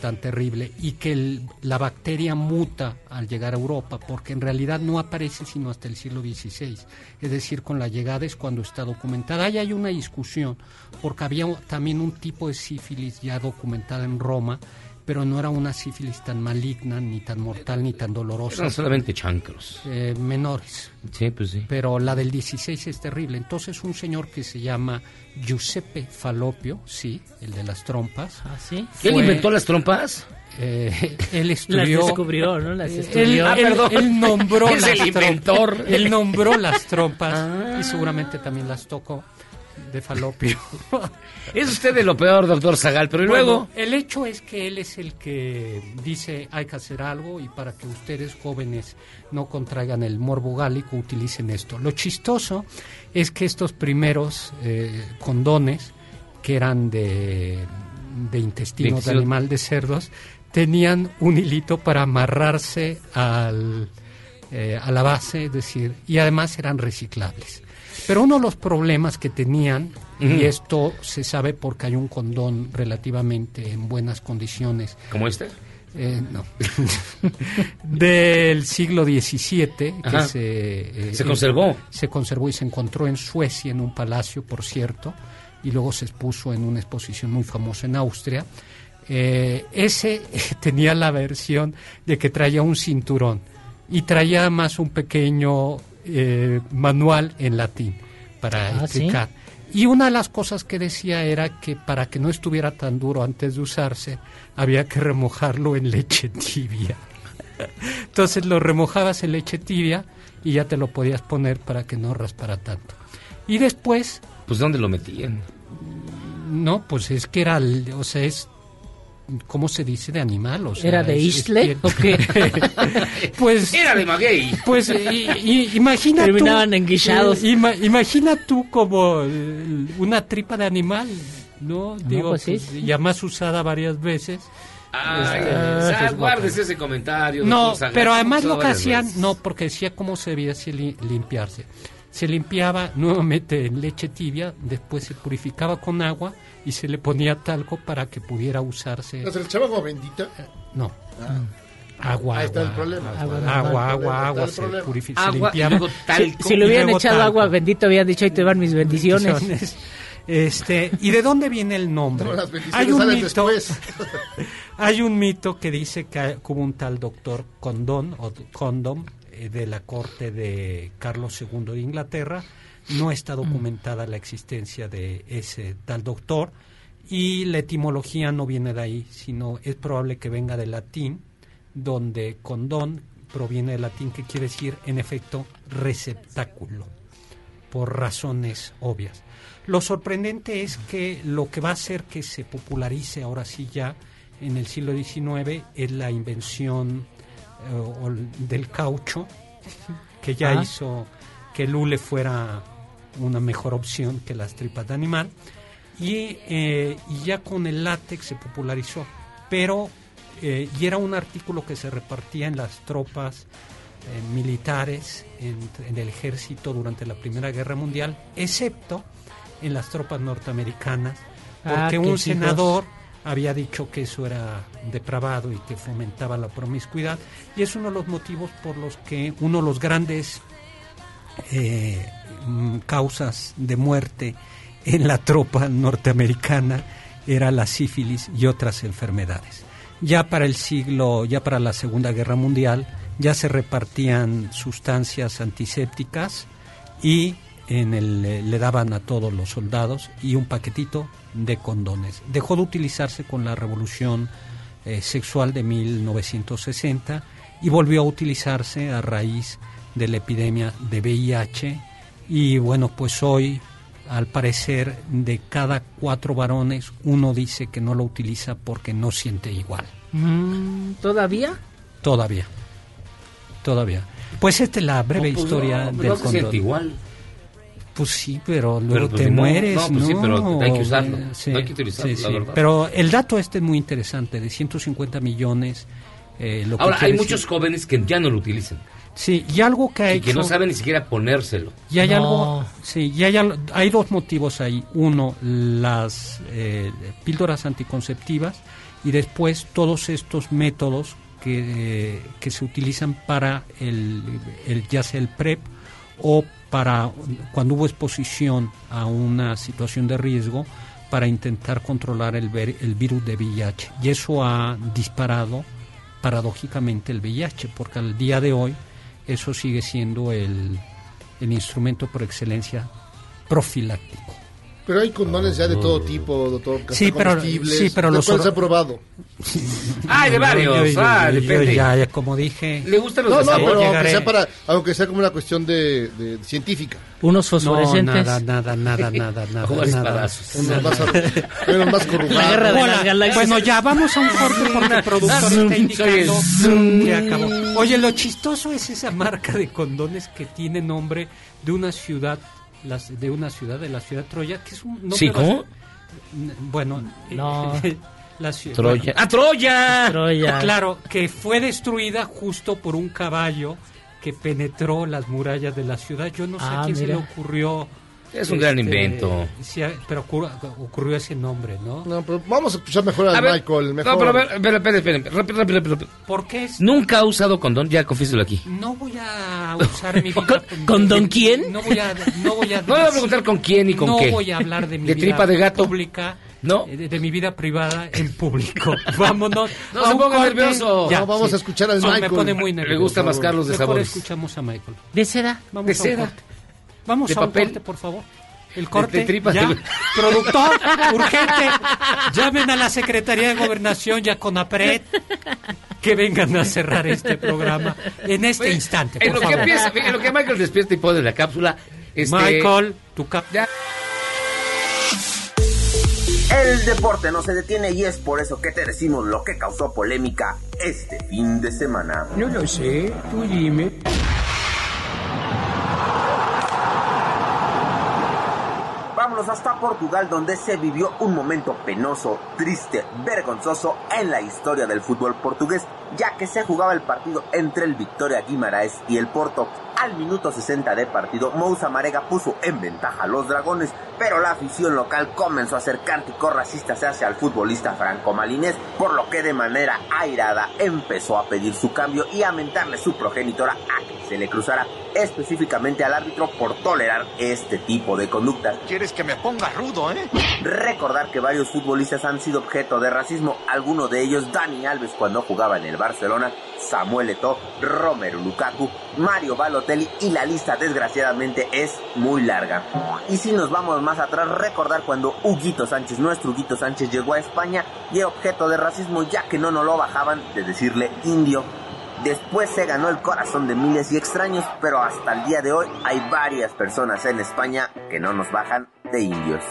tan terrible y que el- la bacteria muta al llegar a Europa, porque en realidad no aparece sino hasta el siglo XVI. Es decir, con la llegada es cuando está documentada. Ahí hay una discusión, porque había también un tipo de sífilis ya documentada en Roma, pero no era una sífilis tan maligna, ni tan mortal, ni tan dolorosa. Eran solamente chancros. Eh, menores. Sí, pues sí. Pero la del 16 es terrible. Entonces un señor que se llama Giuseppe Falopio, sí, el de las trompas. ¿Ah, sí? ¿Él fue- inventó las trompas? eh, (laughs) él Las estudió. descubrió, ¿no? Las Él- estudió. él, Ah, perdón. él nombró (laughs) Es las el inventor. Él nombró las trompas (laughs) Ah. y seguramente también las tocó de Falopio. (laughs) Es usted de lo peor, doctor Zagal, pero ¿y Bueno, luego... el hecho es que él es el que dice hay que hacer algo y para que ustedes jóvenes no contraigan el morbo gálico utilicen esto. Lo chistoso es que estos primeros eh, condones que eran de, de intestinos de Intestino. animal de cerdos tenían un hilito para amarrarse al, eh, a la base, es decir, y además eran reciclables. Pero uno de los problemas que tenían, y esto se sabe porque hay un condón relativamente en buenas condiciones, ¿Como este? eh, no, (laughs) del siglo XVII, que Ajá. se, eh, Se conservó. se conservó y se encontró en Suecia, en un palacio, por cierto, y luego se expuso en una exposición muy famosa en Austria. Eh, ese (laughs) tenía la versión de que traía un cinturón y traía más un pequeño eh, manual en latín. para Ah, ¿sí? explicar. Y una de las cosas que decía era que para que no estuviera tan duro antes de usarse, había que remojarlo en leche (laughs) tibia. Entonces lo remojabas en leche tibia y ya te lo podías poner para que no raspara tanto. Y después, Pues ¿dónde lo metían? no, pues es que era, el- o sea, es, ¿cómo se dice de animal? O sea, ¿Era de Isle o qué? (laughs) pues Era de maguey. Pues imagina Terminaban tú, enguisados. eh, ima- imagina tú como eh, una tripa de animal, ¿no? Digo, pues sí, pues, ya más usada varias veces. Ay, Este, ah, pues, guardes ese comentario. No, pero además lo que hacían, veces. no, porque decía cómo se debía así li- limpiarse. Se limpiaba nuevamente en leche tibia, después se purificaba con agua y se le ponía talco para que pudiera usarse. ¿Se le echaba agua bendita? No. Agua, Ahí está agua, el problema. agua, agua, agua, agua, se se Agua y limpiaba. luego Si, talco. si le hubieran echado talco. agua bendita, habían dicho, ahí te van mis bendiciones. Bendiciones. Este, ¿y de dónde viene el nombre? No, las bendiciones Hay un mito, después. (laughs) hay un mito que dice que hubo un tal doctor Condón o Condom de la corte de Carlos II de Inglaterra. No está documentada la existencia de ese tal doctor y la etimología no viene de ahí, sino es probable que venga del latín, donde condón proviene del latín que quiere decir en efecto receptáculo por razones obvias. Lo sorprendente es que lo que va a hacer que se popularice ahora sí ya en el siglo XIX es la invención o el- del caucho, que ya Ah. hizo que el hule fuera una mejor opción que las tripas de animal. Y, eh, y ya con el látex se popularizó, pero eh, y era un artículo que se repartía en las tropas eh, militares, en, en el ejército durante la Primera Guerra Mundial, excepto en las tropas norteamericanas, Ah, porque un hijos. Había dicho que eso era depravado y que fomentaba la promiscuidad, y es uno de los motivos por los que uno de los grandes eh, mm, causas de muerte en la tropa norteamericana era la sífilis y otras enfermedades. Ya para el siglo, ya para la Segunda Guerra Mundial, ya se repartían sustancias antisépticas y en el, eh, le daban a todos los soldados y un paquetito de condones. Dejó de utilizarse con la revolución eh, sexual de 1960 y volvió a utilizarse a raíz de la epidemia de VIH y bueno pues hoy al parecer de cada cuatro varones uno dice que no lo utiliza porque no siente igual Mm, ¿Todavía? todavía todavía pues esta es la breve No, pues historia no, del no se siente condón igual. Pues sí pero luego pues te mueres No, pues sí, pero hay que usarlo. Eh, No hay que utilizarlo, la verdad. pero el dato este es muy interesante de 150 millones eh, lo que Ahora, hay muchos decir- jóvenes que ya no lo utilizan. sí y algo que ha Y que no saben ni siquiera ponérselo. Y hay No. algo, sí, y hay, hay dos motivos ahí. Uno, las eh, píldoras anticonceptivas y después todos estos métodos que, eh, que se utilizan para el, el ya sea el PrEP o para cuando hubo exposición a una situación de riesgo para intentar controlar el, el virus de VIH. Y eso ha disparado paradójicamente el VIH, porque al día de hoy eso sigue siendo el, el instrumento por excelencia profiláctico. Pero hay condones ya de todo tipo, doctor. Sí, pero- sí, pero ¿De los cuál or- se ha probado? (laughs) Ay, de varios. Yo- yo- ah, yo- depende. ya, ya, como dije. ¿Le gustan los No, no, pero aunque sea, para, aunque sea como una cuestión de, de científica. Unos No, fosforescentes. nada, nada, nada, (laughs) nada, nada. Nada. Unos más, unos más corrugados. Bueno, ya vamos a un corte porque el productor está indicando que acabó. Oye, lo chistoso es esa marca de condones que tiene nombre de una ciudad, las, de una ciudad, de la ciudad Troya, que es un nombre ¿Sí, cómo? Bueno, (laughs) No. (laughs) la ciudad. Troya. ¡Ah, Troya! Troya. (laughs) Claro, que fue destruida justo por un caballo que penetró las murallas de la ciudad. Yo no sé Ah, a quién se le ocurrió. Este, Es un gran invento. sí, pero ocurrió, ocurrió ese nombre, ¿no? No, pero vamos a escuchar mejor al A ver, Michael. Mejor. No, pero a ver, espera, espera, espera, rápido, rápido, rápido. ¿Por qué es- Nunca ha usado condón, ya confiéselo aquí. no voy a usar mi vida? (laughs) ¿Con- con don quién? No voy a, no voy a, (laughs) No le voy a preguntar con quién y con no qué. voy a hablar de mi ¿De vida tripa de gato? pública, No. eh, de, de mi vida privada en público. (laughs) Vámonos. No a se ponga nervioso. No, vamos a escuchar al Sí, Michael. Me pone muy Le nervioso. gusta mascar los de Mejor sabores. escuchamos a Michael. ¿De seda? Vamos De a seda. Vamos de a un papel. corte, por favor. El corte. de tripas ya. de- Productor, (laughs) urgente. Llamen a la Secretaría de Gobernación y a CONAPRED que vengan a cerrar este programa en este Oye, instante, En por lo, que favor. empieza, en lo que Michael despierta y pone la cápsula. Este, Michael, tu cap... El deporte no se detiene y es por eso que te decimos lo que causó polémica este fin de semana. No lo sé, tú dime. Hasta Portugal donde se vivió un momento penoso, triste, vergonzoso en la historia del fútbol portugués, ya que se jugaba el partido entre el Victoria Guimaraes y el Porto. Al minuto 60 de partido, Moussa Marega puso en ventaja a los dragones, pero la afición local comenzó a hacer cánticos racistas hacia el futbolista franco-malinés, por lo que de manera airada empezó a pedir su cambio y a mentarle su progenitora a que se le cruzara específicamente al árbitro por tolerar este tipo de conductas. Quieres que me ponga rudo, ¿eh? Recordar que varios futbolistas han sido objeto de racismo, alguno de ellos Dani Alves cuando jugaba en el Barcelona, Samuel Eto'o, Romero Lukaku, Mario Balotelli y la lista desgraciadamente es muy larga. Y si nos vamos más atrás, recordar cuando Huguito Sánchez, nuestro Huguito Sánchez llegó a España y objeto de racismo ya que no nos lo bajaban de decirle indio. Después se ganó el corazón de miles y extraños, pero hasta el día de hoy hay varias personas en España que no nos bajan de indios.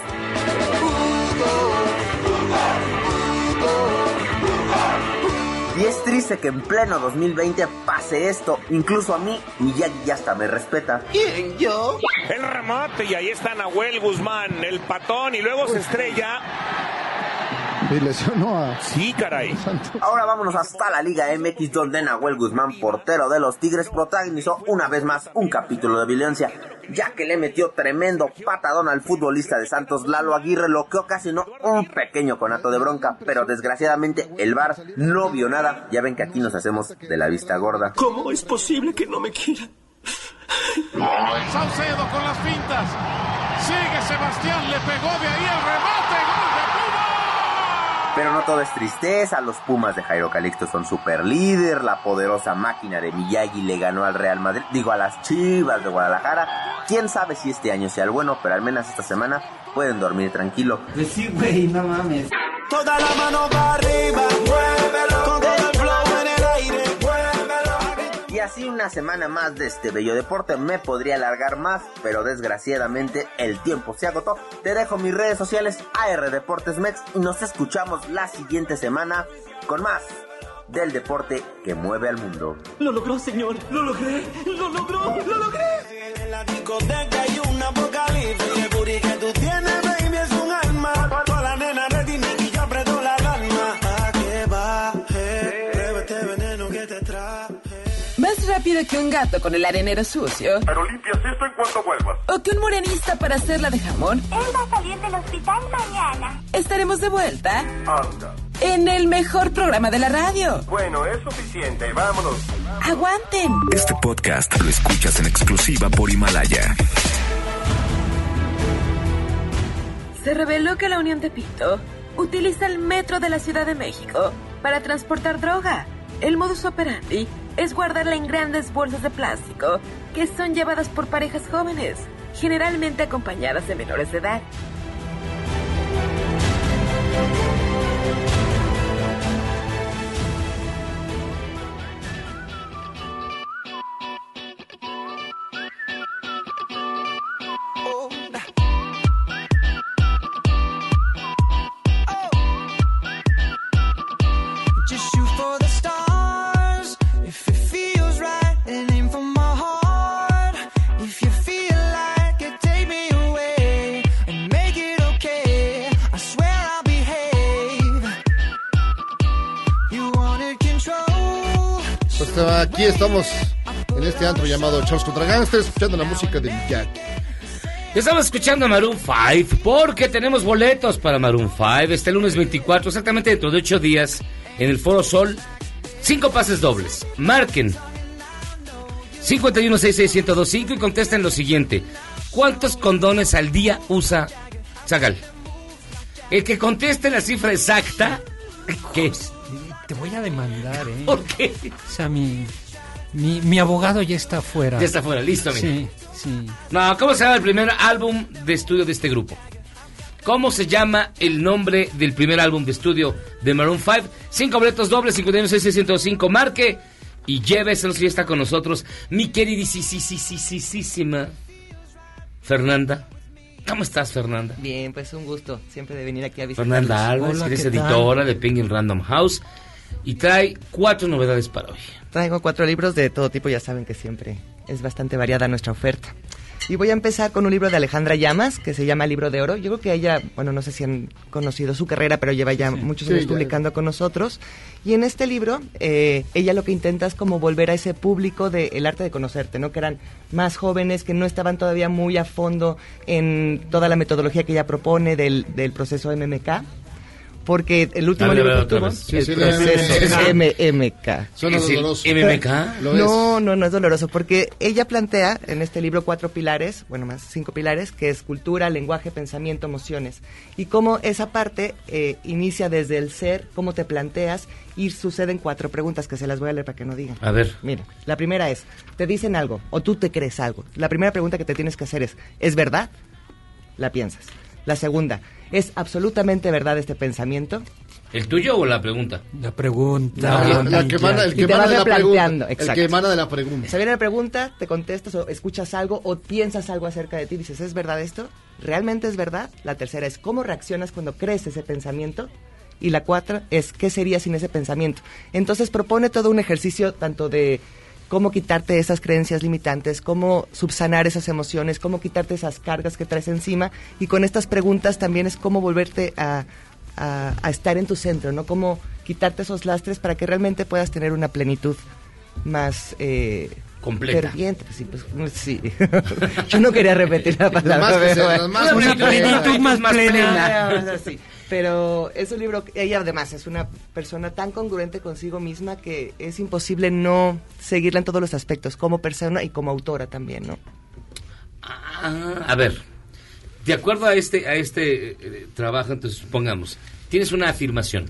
Y es triste que en pleno 2020 pase esto. Incluso a mí, Miyagi ya hasta me respeta. ¿Quién, yo? El remate y ahí está Nahuel Guzmán, el patón y luego se estrella. Y lesionó a... Sí, caray. Ahora vámonos hasta la Liga MX donde Nahuel Guzmán, portero de los Tigres, protagonizó una vez más un capítulo de violencia, ya que le metió tremendo patadón al futbolista de Santos Lalo Aguirre, lo que ocasionó un pequeño conato de bronca, pero desgraciadamente el VAR no vio nada. Ya ven que aquí nos hacemos de la vista gorda. ¿Cómo es posible que no me quiera? Saucedo con las fintas. Sigue Sebastián, le pegó de ahí el remate. Gol Pero no todo es tristeza, los Pumas de Jairo Calixto son super líder, la poderosa máquina de Miyagi le ganó al Real Madrid, digo a las Chivas de Guadalajara. Quién sabe si este año sea el bueno, pero al menos esta semana pueden dormir tranquilo. Pues sí, güey, no mames. Toda la mano para arriba, muévelo. Así una semana más de este bello deporte me podría alargar más, pero desgraciadamente el tiempo se agotó. Te dejo mis redes sociales AR Deportes Mex y nos escuchamos la siguiente semana con más del deporte que mueve al mundo. Lo logró, señor. Lo logré. Lo logró. Lo logré. Que un gato con el arenero sucio. Pero limpias esto en cuanto vuelvas. O que un morenista para hacerla de jamón. Él va a salir del hospital mañana. Estaremos de vuelta Anda. en el mejor programa de la radio. Bueno, es suficiente. Vámonos. Aguanten. Este podcast lo escuchas en exclusiva por Himalaya. Se reveló que la Unión de Pito utiliza el metro de la Ciudad de México para transportar droga. El modus operandi es guardarla en grandes bolsas de plástico que son llevadas por parejas jóvenes, generalmente acompañadas de menores de edad. Aquí estamos en este antro llamado Charles contra Gangsters, escuchando la música de Miyagi. Estamos escuchando a Maroon 5 porque tenemos boletos para Maroon 5 este lunes 24, exactamente dentro de 8 días, en el Foro Sol. Cinco pases dobles. Marquen 5166125 y contesten lo siguiente. ¿Cuántos condones al día usa Zagal? El que conteste la cifra exacta, ¿qué es? Te voy a demandar, ¿eh? ¿Por qué? Sammy, Mi, mi abogado ya está fuera. Ya está fuera, listo, mira. Sí, sí. No, ¿cómo se llama el primer álbum de estudio de este grupo? ¿Cómo se llama el nombre del primer álbum de estudio de Maroon 5? Cinco boletos dobles, 51605. Marque y lléveselos y está con nosotros mi queridísima Fernanda. ¿Cómo estás, Fernanda? Bien, pues un gusto siempre de venir aquí a visitar. Fernanda Álvarez, que es editora de Penguin Random House y trae cuatro novedades para hoy. Traigo cuatro libros de todo tipo, ya saben que siempre es bastante variada nuestra oferta. Y voy a empezar con un libro de Alejandra Llamas, que se llama Libro de Oro. Yo creo que ella, bueno, no sé si han conocido su carrera, pero lleva ya muchos Sí, años ya. publicando con nosotros. Y en este libro, eh, ella lo que intenta es como volver a ese público del arte de conocerte, ¿no? Que eran más jóvenes, que no estaban todavía muy a fondo en toda la metodología que ella propone del, del proceso MMK. Porque el último libro que tuvo. Sí, el sí, proceso MMK. MMK. No, no, no es doloroso, porque ella plantea en este libro cuatro pilares, bueno, más cinco pilares, que es cultura, lenguaje, pensamiento, emociones. Y cómo esa parte eh, inicia desde el ser, cómo te planteas, y suceden cuatro preguntas que se las voy a leer para que no digan. A ver. Mira, la primera es, te dicen algo o tú te crees algo. La primera pregunta que te tienes que hacer es, ¿es verdad? La piensas. La segunda, ¿es absolutamente verdad este pensamiento? ¿El tuyo o la pregunta? La pregunta. La, la que emana, el que emana de la pregunta. El exacto. que emana de la pregunta. Se viene la pregunta, te contestas o escuchas algo o piensas algo acerca de ti. Dices, ¿es verdad esto? ¿Realmente es verdad? La tercera es, ¿cómo reaccionas cuando crees ese pensamiento? Y la cuarta es, ¿qué sería sin ese pensamiento? Entonces propone todo un ejercicio tanto de cómo quitarte esas creencias limitantes, cómo subsanar esas emociones, cómo quitarte esas cargas que traes encima. Y con estas preguntas también es cómo volverte a, a- a estar en tu centro, ¿no? Cómo quitarte esos lastres para que realmente puedas tener una plenitud más... eh, Completa. ferviente. Sí, pues, mm, sí. (laughs) Yo no quería repetir la palabra. Más que pero sea, más Una plenitud más plena. Ah, o sea, sí. Pero es un libro, que ella además es una persona tan congruente consigo misma que es imposible no seguirla en todos los aspectos, como persona y como autora también, ¿no? Ah, a ver, de acuerdo a este, a este eh, trabajo, entonces supongamos, tienes una afirmación.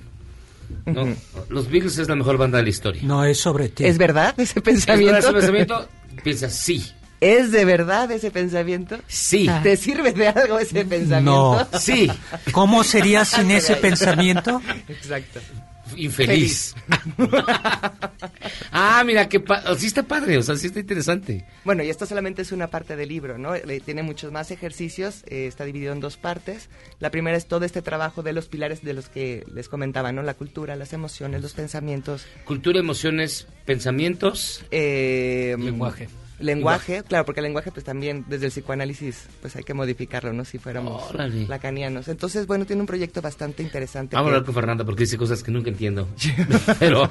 ¿no? Los Beatles es la mejor banda de la historia. No, es sobre ti. ¿Es verdad ese ¿Es pensamiento? verdad ese pensamiento? Piensas, sí. ¿Es de verdad ese pensamiento? Sí. ¿Te sirve de algo ese pensamiento? No. Sí. ¿Cómo sería (laughs) sin ese pensamiento? Exacto. Infeliz. (laughs) ah, mira, que sí está padre, o sea, sí está interesante. Bueno, y esto solamente es una parte del libro, ¿no? Le- Tiene muchos más ejercicios, eh, está dividido en dos partes. La primera es todo este trabajo de los pilares de los que les comentaba, ¿no? La cultura, las emociones, los pensamientos. Cultura, emociones, pensamientos. eh, Lenguaje. Lenguaje, claro, porque el lenguaje pues también desde el psicoanálisis pues hay que modificarlo, ¿no? Si fuéramos Órale. lacanianos. Entonces, bueno, tiene un proyecto bastante interesante. Vamos a hablar con Fernanda porque dice cosas que nunca entiendo. (laughs) Pero.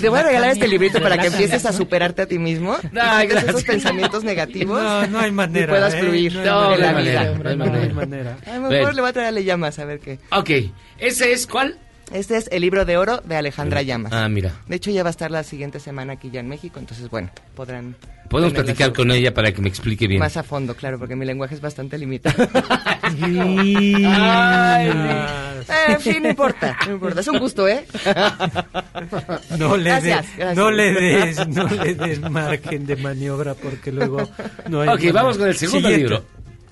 Te voy a regalar este librito para que empieces a superarte a ti mismo. quites esos pensamientos negativos. No, no hay manera, Y puedas ¿eh? fluir No hay en manera, la no hay vida. manera, no hay manera. No hay manera. A lo Ven. mejor le voy a traerle llamas a ver qué. Ok, ¿ese es cuál? Este es el libro de oro de Alejandra Llamas. Ah, mira. De hecho, ya va a estar la siguiente semana aquí ya en México, entonces, bueno, podrán... Podemos platicar su- con ella para que me explique bien. Más a fondo, claro, porque mi lenguaje es bastante limitado. (laughs) Ay, Eh, en fin, no importa, no importa. Es un gusto, ¿eh? No le, Gracias, des, gracias. no le des, no le des margen de maniobra porque luego no hay. Ok, manera. vamos con el segundo Siguiente. libro.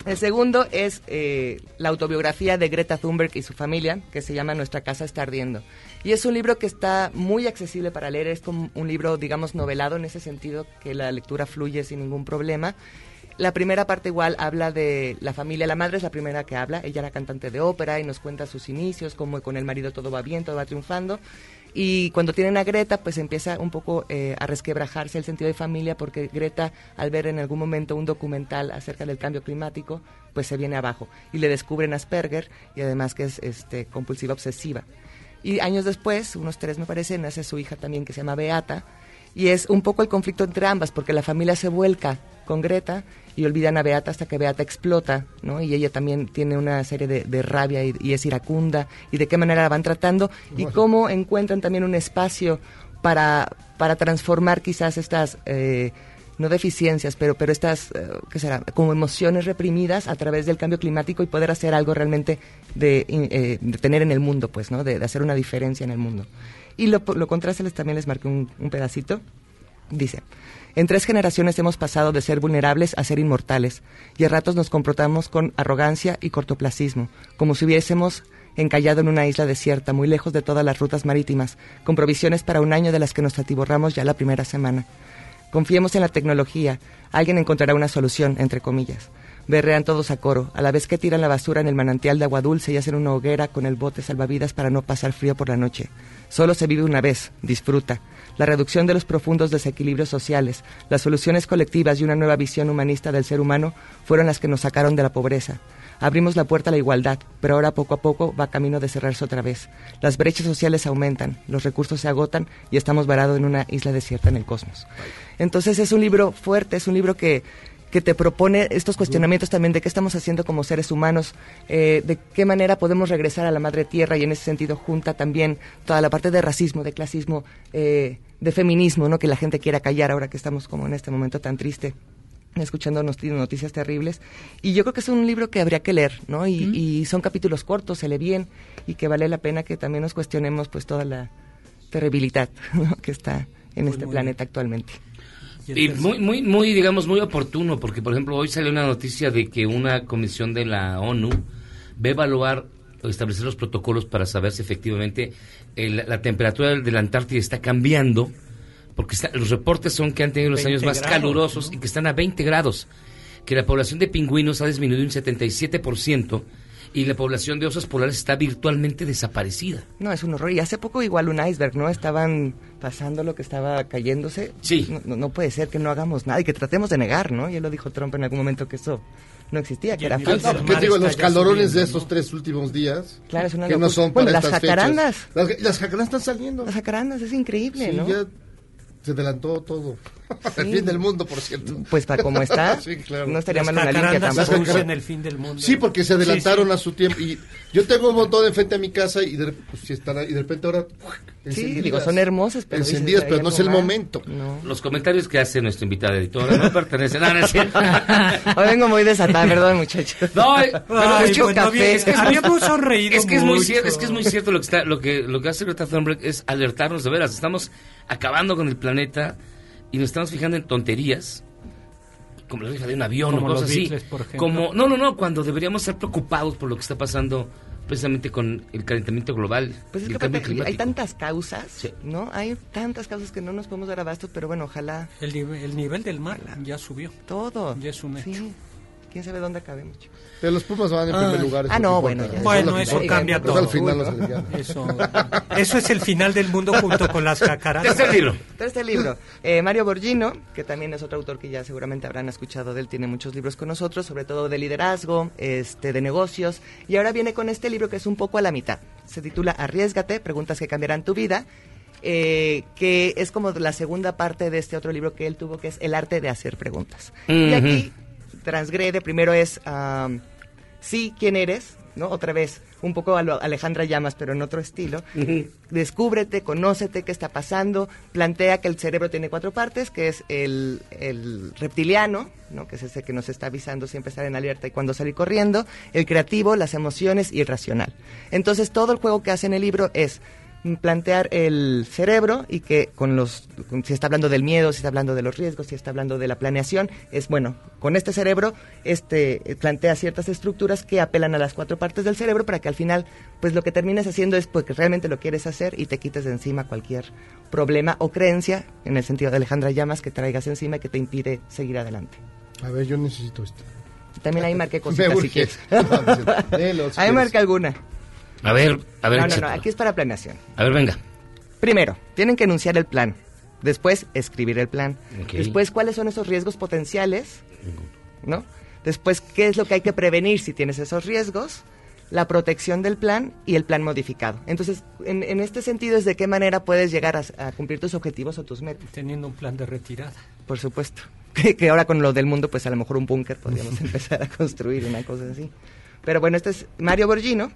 El segundo es eh, la autobiografía de Greta Thunberg y su familia, que se llama Nuestra casa está ardiendo. Y es un libro que está muy accesible para leer, es como un libro, digamos, novelado en ese sentido, que la lectura fluye sin ningún problema. La primera parte igual habla de la familia, la madre es la primera que habla, ella era cantante de ópera y nos cuenta sus inicios, cómo con el marido todo va bien, todo va triunfando. Y cuando tienen a Greta, pues empieza un poco eh, a resquebrajarse el sentido de familia porque Greta, al ver en algún momento un documental acerca del cambio climático, pues se viene abajo y le descubren Asperger y además que es este, compulsiva obsesiva. Y años después, unos tres me parece, nace su hija también que se llama Beata y es un poco el conflicto entre ambas porque la familia se vuelca con Greta y olvidan a Beata hasta que Beata explota, ¿no? Y ella también tiene una serie de, de rabia y, y es iracunda y de qué manera la van tratando y cómo encuentran también un espacio para, para transformar quizás estas, eh, no deficiencias, pero, pero estas, eh, ¿qué será? Como emociones reprimidas a través del cambio climático y poder hacer algo realmente de, eh, de tener en el mundo, pues, ¿no? De, de hacer una diferencia en el mundo. Y lo, lo contraste, les también les marqué un, un pedacito. Dice, en tres generaciones hemos pasado de ser vulnerables a ser inmortales, y a ratos nos comportamos con arrogancia y cortoplacismo, como si hubiésemos encallado en una isla desierta, muy lejos de todas las rutas marítimas, con provisiones para un año de las que nos atiborramos ya la primera semana. Confiemos en la tecnología, alguien encontrará una solución, entre comillas. Berrean todos a coro, a la vez que tiran la basura en el manantial de agua dulce y hacen una hoguera con el bote salvavidas para no pasar frío por la noche. Solo se vive una vez, disfruta. La reducción de los profundos desequilibrios sociales, las soluciones colectivas y una nueva visión humanista del ser humano fueron las que nos sacaron de la pobreza. Abrimos la puerta a la igualdad, pero ahora poco a poco va camino de cerrarse otra vez. Las brechas sociales aumentan, los recursos se agotan y estamos varados en una isla desierta en el cosmos. Entonces es un libro fuerte, es un libro que, que te propone estos cuestionamientos también de qué estamos haciendo como seres humanos, eh, de qué manera podemos regresar a la madre tierra y en ese sentido junta también toda la parte de racismo, de clasismo, eh, de feminismo, ¿no? que la gente quiera callar ahora que estamos como en este momento tan triste escuchando noti- noticias terribles. Y yo creo que es un libro que habría que leer no y, y son capítulos cortos se lee bien y que vale la pena que también nos cuestionemos pues toda la terribilidad (laughs) ¿no? que está en este planeta actualmente. Y muy, muy, muy, digamos, muy oportuno, porque, por ejemplo, hoy salió una noticia de que una comisión de la ONU va a evaluar establecer los protocolos para saber si efectivamente el- la temperatura del- de la Antártida está cambiando, porque está- los reportes son que han tenido los 20 años más grados, calurosos y que están a 20 grados, que la población de pingüinos ha disminuido un 77% y la población de osos polares está virtualmente desaparecida. no es un horror. Y hace poco igual un iceberg no estaban pasando lo que estaba cayéndose. Sí. No- no puede ser que no hagamos nada y que tratemos de negar no ya lo dijo Trump en algún momento que eso no existía que era falso ¿Qué digo? Los calorones de estos tres últimos días. Claro, es una que no son Bueno, para las estas jacarandas. fechas. Las, las jacarandas están saliendo. Las jacarandas, es increíble, Sí, ¿no? ya se adelantó todo. (laughs) El Sí. fin del mundo, por cierto. Pues para como está, (laughs) Sí, claro. no estaría Las mal una limpia tampoco. anuncian el fin del mundo. Sí, porque se adelantaron Sí, sí. a su tiempo. Y yo tengo un montón enfrente a mi casa y de, pues, sí están ahí, y de repente ahora. Sí, digo, son hermosas, pero Encendidas, pero no es el momento. Los comentarios que hace nuestra invitada editora no pertenecen a cierto. (laughs) Hoy vengo muy desatada, perdón, muchachos. No, eh, pero Ay, mucho pues, no café. vi- Es que es muy- habíamos sonreído Es que es muy cierto, es que es muy cierto lo que está, lo que lo que hace Greta Thunberg es alertarnos de veras. Estamos acabando con el planeta y nos estamos fijando en tonterías como la rifa de un avión Como o cosas los así. Beatles, por ejemplo. Como no, no, no, cuando deberíamos estar preocupados por lo que está pasando precisamente con el calentamiento global Pues es y que el cambio aparte, hay tantas causas, ¿no? Hay tantas causas que no nos podemos dar abastos, pero bueno, ojalá El, nive- el nivel del mar ya subió. todo. Ya es un hecho. Sí. ¿Quién sabe dónde acabemos, chicos? Pero los Pumas van en Ah. primer lugar. Ah, no, bueno, ya. Bueno, eso cambia todo. al final Uy, nos ¿no? alivian. Eso, eso es el final del mundo junto con las jacarandas. Tercer libro. Tercer libro. Eh, Mario Borgino, que también es otro autor que ya seguramente habrán escuchado de él, tiene muchos libros con nosotros, sobre todo de liderazgo, este, de negocios, y ahora viene con este libro que es un poco a la mitad. Se titula Arriesgate, preguntas que cambiarán tu vida, eh, que es como la segunda parte de este otro libro que él tuvo, que es El arte de hacer preguntas. Y aquí transgrede, primero es sí, quién eres, ¿no? Otra vez, un poco a lo Alejandra Llamas, pero en otro estilo. Descúbrete, conócete, qué está pasando. Plantea que el cerebro tiene cuatro partes, que es el, el reptiliano, ¿no? que es ese que nos está avisando siempre estar en alerta y cuando salir corriendo, el creativo, las emociones y el racional. Entonces, todo el juego que hace en el libro es plantear el cerebro y que con los con- si está hablando del miedo, si está hablando de los riesgos, si está hablando de la planeación, es bueno, con este cerebro este eh, plantea ciertas estructuras que apelan a las cuatro partes del cerebro para que al final pues lo que termines haciendo es porque realmente lo quieres hacer y te quites de encima cualquier problema o creencia en el sentido de Alejandra Llamas que traigas encima y que te impide seguir adelante. A ver, yo necesito esto. También ahí marqué (laughs) cositas si quieres. (laughs) (laughs) Léelo, si ahí marqué alguna. A ver, a ver, no, no, no, aquí es para planeación. A ver, venga. Primero, tienen que enunciar el plan. Después, escribir el plan. Ok. Después, cuáles son esos riesgos potenciales, ¿no? Después, qué es lo que hay que prevenir si tienes esos riesgos, la protección del plan y el plan modificado. Entonces, en, en este sentido es de qué manera puedes llegar a, a cumplir tus objetivos o tus metas. Teniendo un plan de retirada. Por supuesto. (laughs) Que, que ahora con lo del mundo, pues a lo mejor un búnker podríamos (laughs) empezar a construir una cosa así. Pero bueno, este es Mario Borgino.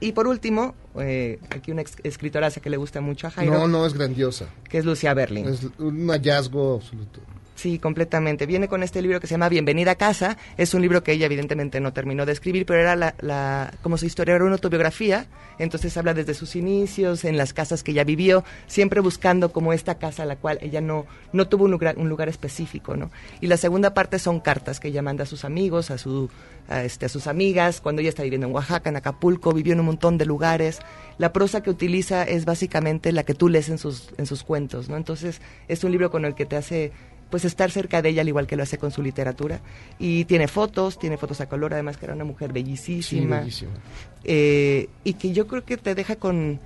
Y por último, eh, aquí una escritoraza que le gusta mucho a Jairo, No, no, es grandiosa. que es Lucia Berlin. Es un hallazgo absoluto. Sí, completamente. Viene con este libro que se llama Bienvenida a casa. Es un libro que ella evidentemente no terminó de escribir, pero era la, como su historia era una autobiografía. Entonces habla desde sus inicios, en las casas que ella vivió, siempre buscando como esta casa a la cual ella no, no tuvo un lugar, un lugar específico, ¿no? Y la segunda parte son cartas que ella manda a sus amigos, a, su, este, a sus amigas, cuando ella está viviendo en Oaxaca, en Acapulco, vivió en un montón de lugares. La prosa que utiliza es básicamente la que tú lees en sus, en sus cuentos, ¿no? Entonces es un libro con el que te hace pues estar cerca de ella al igual que lo hace con su literatura y tiene fotos, tiene fotos a color, además que era una mujer bellísima, Sí, bellísima. eh, y que yo creo que te deja con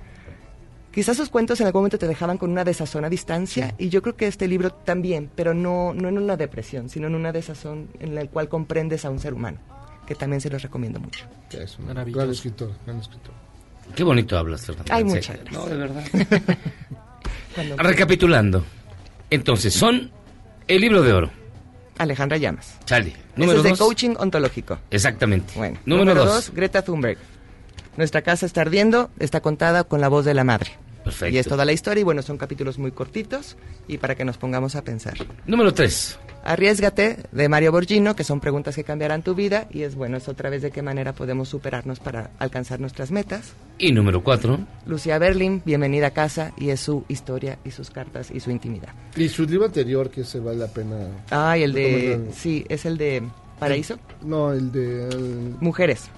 quizás sus cuentos en algún momento te dejaban con una desazón a distancia y yo creo que este libro también, pero no no en una depresión, sino en una desazón en la cual comprendes a un ser humano, que también se los recomiendo mucho. Es un Maravilloso. gran escritor, gran escritor. Qué bonito hablas, Fernando. Ay, muchas gracias. No, de verdad. (laughs) (laughs) Recapitulando. Entonces, son el libro de oro. Alejandra Llamas. Ese Número es de dos. coaching ontológico. Exactamente. Bueno, Número, dos. Greta Thunberg. Nuestra casa está ardiendo, está contada con la voz de la madre. Perfecto. Y es toda la historia y bueno, son capítulos muy cortitos y para que nos pongamos a pensar. Número tres. Arriesgate de Mario Borgino, que son preguntas que cambiarán tu vida y es bueno, es otra vez de qué manera podemos superarnos para alcanzar nuestras metas. Y número cuatro. Lucía Berlin, bienvenida a casa y es su historia y sus cartas y su intimidad. Y su libro anterior, que se vale la pena. Ay, el de... Sí, es el de Paraíso. No, el de. el- Mujeres.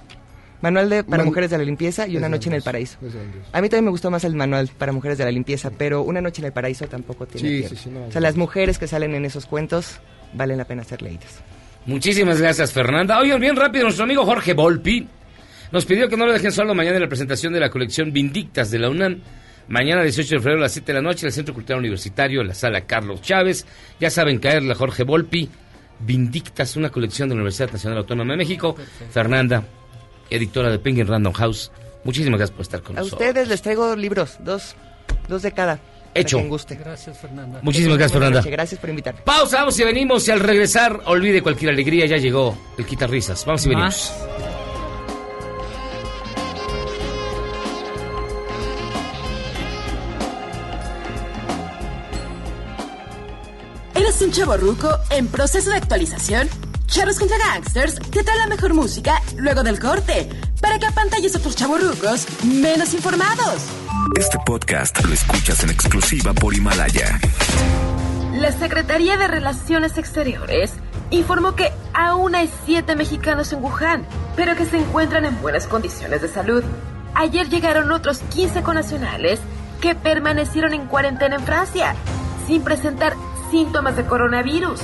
Manual de, para Man- mujeres de la limpieza y Una noche en el paraíso. A mí también me gustó más el manual para mujeres de la limpieza, pero Una noche en el paraíso tampoco tiene Sí, sí, sí, no, O sea, las mujeres que salen en esos cuentos valen la pena ser leídas. Muchísimas gracias, Fernanda. Oigan, bien rápido, nuestro amigo Jorge Volpi nos pidió que no lo dejen solo mañana en la presentación de la colección Vindictas de la UNAM. Mañana, 18 de febrero a las 7 de la noche, en el Centro Cultural Universitario, en la sala Carlos Chávez. Ya saben caerle a Jorge Volpi. Vindictas, una colección de la Universidad Nacional Autónoma de México. Fernanda, editora de Penguin Random House. Muchísimas gracias por estar con A nosotros. ustedes les traigo libros, dos, dos de cada. Hecho. quien guste. Gracias, Fernanda. Muchísimas gracias, Fernanda. Gracias por invitarme. Pausa, vamos y venimos. Y al regresar, olvide cualquier alegría, ya llegó el quitarrisas. Vamos y venimos. ¿Eres un chavo ruco en proceso de actualización? Charros contra Gangsters te trae la mejor música luego del corte para que apantalles a otros chavos rucos menos informados. Este podcast lo escuchas en exclusiva por Himalaya. La Secretaría de Relaciones Exteriores informó que aún hay siete mexicanos en Wuhan, pero que se encuentran en buenas condiciones de salud. Ayer llegaron otros 15 conacionales que permanecieron en cuarentena en Francia, sin presentar síntomas de coronavirus.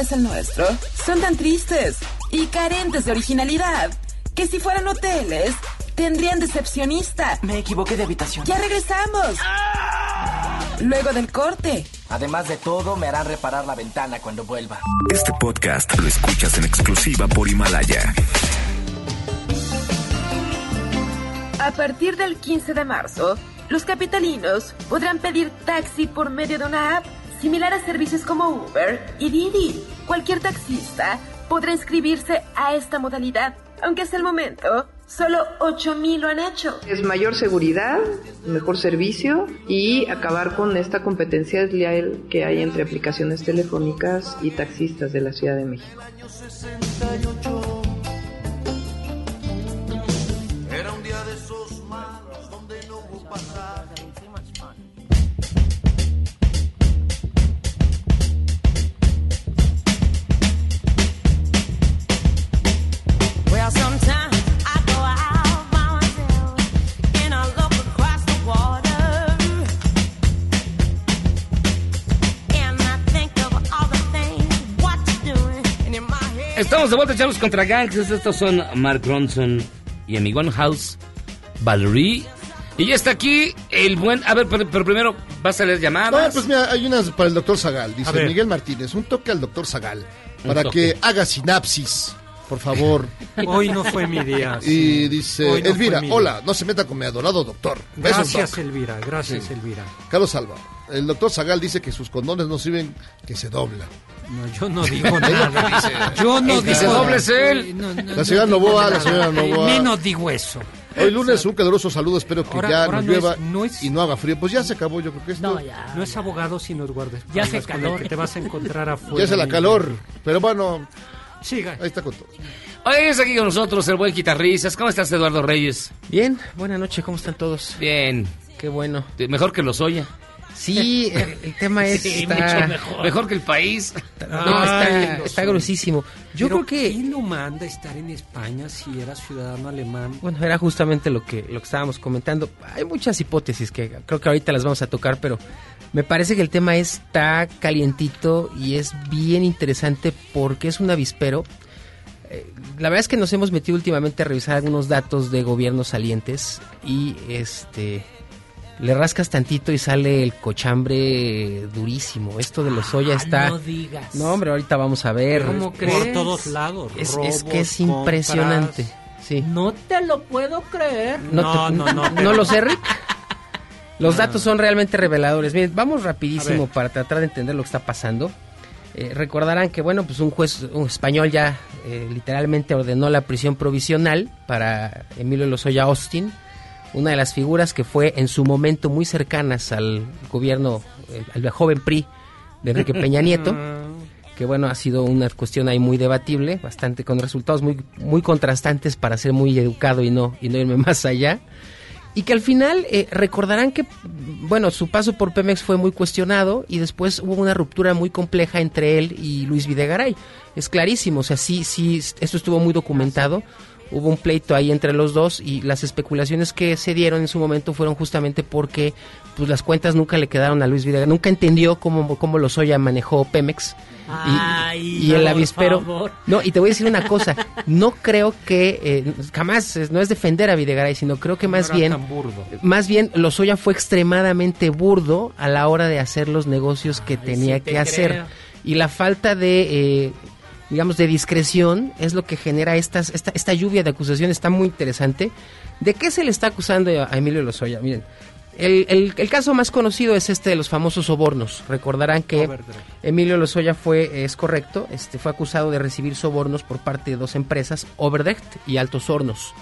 Similares al nuestro son tan tristes y carentes de originalidad que si fueran hoteles tendrían decepcionista. Me equivoqué de habitación. Ya regresamos. Luego del corte. Además de todo, me harán reparar la ventana cuando vuelva. Este podcast lo escuchas en exclusiva por Himalaya. A partir del 15 de marzo, los capitalinos podrán pedir taxi por medio de una app similar a servicios como Uber y Didi. Cualquier taxista podrá inscribirse a esta modalidad, aunque hasta el momento solo 8.000 lo han hecho. Es mayor seguridad, mejor servicio y acabar con esta competencia desleal que hay entre aplicaciones telefónicas y taxistas de la Ciudad de México. Estamos de vuelta, Charlos contra Gangs. Estos son Mark Ronson y Amy House, Valerie. Y ya está aquí el buen. A ver, pero, pero primero vas a leer No, llamadas. pues mira, hay unas para el doctor Zagal. Dice. Miguel Martínez, un toque al doctor Zagal. Para que haga sinapsis, por favor. (laughs) Hoy no fue mi día, Y sí. dice, Hoy no Elvira, hola, no se meta con mi adorado doctor. Besos, Gracias, doc. Elvira. Gracias, Sí. Elvira. Carlos Alba, el doctor Zagal dice que sus condones no sirven, que se dobla. No, yo no digo (laughs) nada. dice. Yo no El que digo se doble es nada. él. No, no, La señora no Novoa, la señora Novoa. Menos digo eso. Hoy lunes un caluroso saludo, espero que Ahora- ya ahora no no es- llueva no es- y no haga frío. Pues ya se acabó, yo creo que esto. No es abogado sino es guardaespaldas. Ya hace el calor. que te vas a encontrar (laughs) afuera. ya es la calor, pero bueno, Siga. ahí está con todo. Hoy es aquí con nosotros el buen guitarristas. ¿Cómo estás, Eduardo Reyes? Bien, buena noche, ¿cómo están todos? Bien. Qué bueno. Mejor que los Oya. Sí, el, el tema (laughs) es... Sí, está- mucho mejor. Mejor que el país. No, está, Ay, está. Yo Pero creo que... ¿Quién lo manda a estar en España si era ciudadano alemán? Bueno, era justamente lo que, lo que estábamos comentando. Hay muchas hipótesis que creo que ahorita las vamos a tocar, pero me parece que el tema está calientito y es bien interesante porque es un avispero. Eh, La verdad es que nos hemos metido últimamente a revisar algunos datos de gobiernos salientes y este le rascas tantito y sale el cochambre durísimo. Esto de los Oya está. Ah, no digas. No, hombre, ahorita vamos a ver. ¿Cómo Por crees? todos lados. Es, robos, es que es compras. impresionante. Sí. No te lo puedo creer. No, No, te- no, no, (laughs) ¿No pero- lo sé, Rick? Los datos son realmente reveladores. Miren, vamos rapidísimo para tratar de entender lo que está pasando. Eh, recordarán que, bueno, pues un juez un español ya eh, literalmente ordenó la prisión provisional para Emilio Lozoya Austin, una de las figuras que fue en su momento muy cercanas al gobierno, eh, al joven PRI de Enrique (laughs) Peña Nieto que bueno, ha sido una cuestión ahí muy debatible, bastante con resultados muy, muy contrastantes para ser muy educado y no, y no irme (laughs) más allá. Y que al final eh, recordarán que, bueno, su paso por Pemex fue muy cuestionado y después hubo una ruptura muy compleja entre él y Luis Videgaray. Es clarísimo, o sea, sí, sí, esto estuvo muy documentado. Hubo un pleito ahí entre los dos y las especulaciones que se dieron en su momento fueron justamente porque pues las cuentas nunca le quedaron a Luis Videgaray, nunca entendió cómo, cómo Lozoya manejó Pemex. Y- Ay, y, el avispero. favor. No, y te voy a decir una cosa. No creo que. eh, jamás, no es defender a Videgaray, sino creo que más No bien. tan burdo. Más bien, Lozoya fue extremadamente burdo a la hora de hacer los negocios que tenía sí te que hacer. creo. Y la falta de. eh, digamos, de discreción es lo que genera estas, esta, esta lluvia de acusaciones. Está muy interesante. ¿De qué se le está acusando a Emilio Lozoya? Miren, el, el- el caso más conocido es este de los famosos sobornos. Recordarán que Emilio Lozoya fue, es correcto, este, fue acusado de recibir sobornos por parte de dos empresas, Overdrecht y Altos Hornos.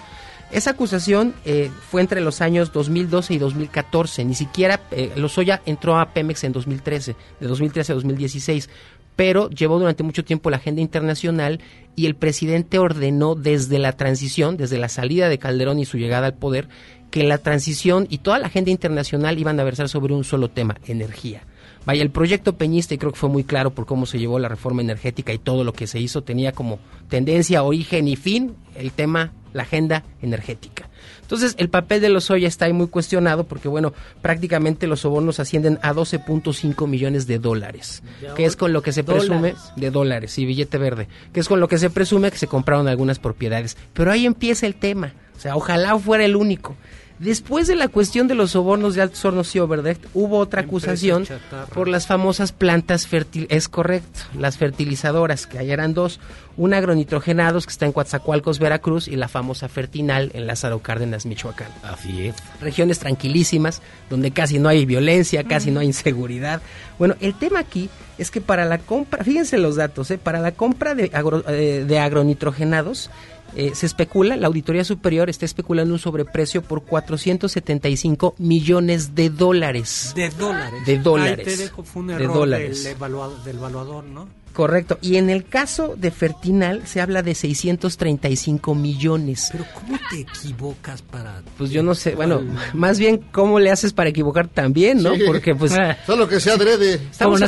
Esa acusación eh, fue entre los años 2012 y 2014. Ni siquiera eh, Lozoya entró a Pemex en 2013, de 2013 a 2016. Pero llevó durante mucho tiempo la agenda internacional y el presidente ordenó desde la transición, desde la salida de Calderón y su llegada al poder, que la transición y toda la agenda internacional iban a versar sobre un solo tema, energía. Vaya, el proyecto peñista, y creo que fue muy claro por cómo se llevó la reforma energética y todo lo que se hizo, tenía como tendencia, origen y fin el tema, la agenda energética. Entonces, el papel de los Lozoya está ahí muy cuestionado porque, bueno, prácticamente los sobornos ascienden a 12.5 millones de dólares, que es con lo que se presume Dólares. de dólares y billete verde, que es con lo que se presume que se compraron algunas propiedades. Pero ahí empieza el tema. O sea, ojalá fuera el único. Después de la cuestión de los sobornos de Altos Hornos y hubo otra acusación por las famosas plantas fertil es correcto, las fertilizadoras, que allá eran dos, una agronitrogenados que está en Coatzacoalcos, Veracruz, y la famosa Fertinal en Lázaro Cárdenas, Michoacán. Así es. Regiones tranquilísimas, donde casi no hay violencia, casi no hay inseguridad. Bueno, el tema aquí es que para la compra, fíjense los datos, ¿eh? para la compra de, agro- eh, de agronitrogenados, eh, se especula, la Auditoría Superior está especulando un sobreprecio por 475 millones de dólares. De dólares. De dólares. Ahí te dejo, fue un De dólares. Del, evaluado- del evaluador, ¿no? Correcto. Y en el caso de Fertinal se habla de 635 millones. Pero ¿cómo te equivocas para...? Pues yo no sé, bueno, más bien cómo le haces para equivocar también, ¿no? Sí. Porque pues... Solo que sea adrede. Estamos,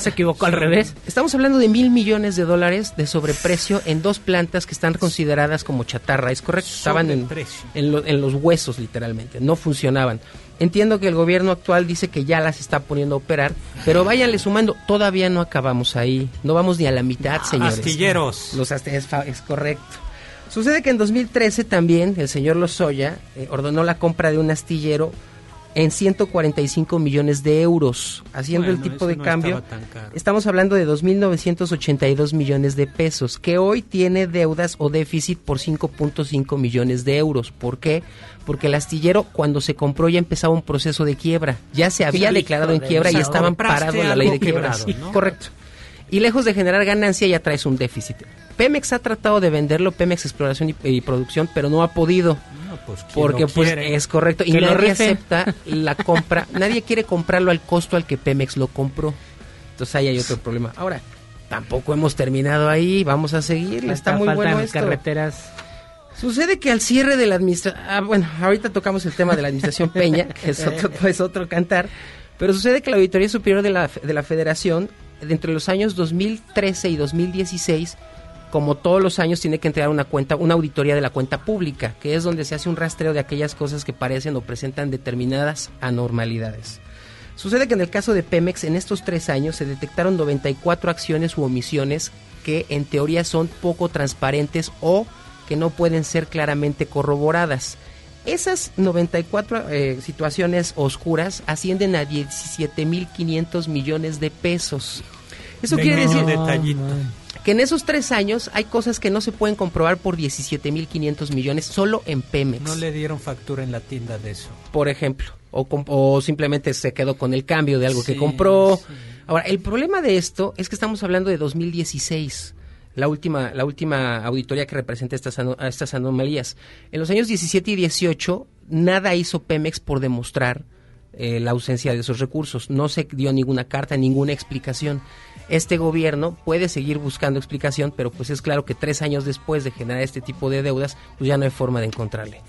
Estamos hablando de mil millones de dólares de sobreprecio en dos plantas que están consideradas como chatarra, ¿es correcto? Estaban en, Sobreprecio. en, lo- en los huesos literalmente, no funcionaban. Entiendo que el gobierno actual dice que ya las está poniendo a operar, pero váyanle sumando, todavía no acabamos ahí, no vamos ni a la mitad, señores. astilleros. Los ast- es, fa- es correcto. Sucede que en 2013 también el señor Lozoya eh, ordenó la compra de un astillero en 145 millones de euros, haciendo el tipo de no cambio. Estamos hablando de 2.982 millones de pesos, que hoy tiene deudas o déficit por 5.5 millones de euros. ¿Por qué? Porque el astillero cuando se compró ya empezaba un proceso de quiebra. Ya se había declarado en de- quiebra y estaban parados en la ley de quiebras. quebrado, ¿no? Correcto. Y lejos de generar ganancia ya traes un déficit. Pemex ha tratado de venderlo, Pemex Exploración y, y Producción, pero no ha podido. Pues, ¿quién Porque pues es correcto y nadie acepta (laughs) la compra, nadie quiere comprarlo al costo al que Pemex lo compró. Entonces ahí hay otro problema. Ahora, tampoco hemos terminado ahí, vamos a seguir, está muy bueno esto. carreteras. Sucede que al cierre de la administración, ah, bueno, ahorita tocamos el tema de la administración (laughs) Peña, que es otro, (laughs) es otro cantar, pero sucede que la Auditoría Superior de la, de la Federación, entre los años 2013 y 2016, como todos los años, tiene que entregar una cuenta, una auditoría de la cuenta pública, que es donde se hace un rastreo de aquellas cosas que parecen o presentan determinadas anormalidades. Sucede que en el caso de Pemex, en estos tres años se detectaron 94 acciones u omisiones que en teoría son poco transparentes o que no pueden ser claramente corroboradas. Esas 94 eh, situaciones oscuras ascienden a 17.500 millones de pesos. Eso quiere decir detallito. Que en esos tres años hay cosas que no se pueden comprobar por 17.500 millones solo en Pemex No le dieron factura en la tienda de eso. por ejemplo, o, simplemente se quedó con el cambio de algo que compró. sí. Ahora, el problema de esto es que estamos hablando de 2016, la última, la última auditoría que representa estas, estas anomalías. En los años 17 y 18, nada hizo Pemex por demostrar eh, la ausencia de esos recursos. No se dio ninguna carta, ninguna explicación. Este gobierno puede seguir buscando explicación, pero pues es claro que tres años después de generar este tipo de deudas, pues ya no hay forma de encontrarle.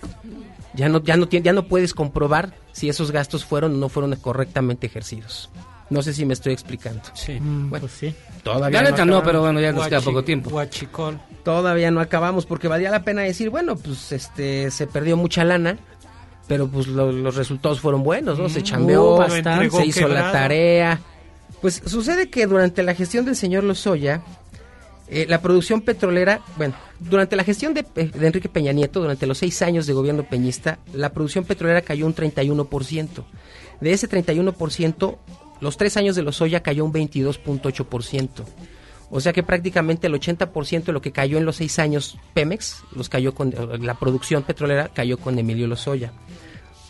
Ya no, ya no, ya no puedes comprobar si esos gastos fueron o no fueron correctamente ejercidos. No sé si me estoy explicando. Sí. Bueno, pues sí. Todavía La neta no, acabamos. pero bueno, ya nos queda poco tiempo. Guachicol. Todavía no acabamos porque valía la pena decir, bueno, pues este se perdió mucha lana, pero pues lo- los resultados fueron buenos, ¿no? Se Mm, chambeó, uh, bastante. se hizo la tarea. Pues sucede que durante la gestión del señor Lozoya, eh, la producción petrolera, bueno, durante la gestión de, Pe- de Enrique Peña Nieto, durante los seis años de gobierno peñista, la producción petrolera cayó un 31%. De ese 31%, los tres años de Lozoya cayó un 22.8%. O sea que prácticamente el 80% de lo que cayó en los seis años Pemex, los cayó con eh, la producción petrolera cayó con Emilio Lozoya.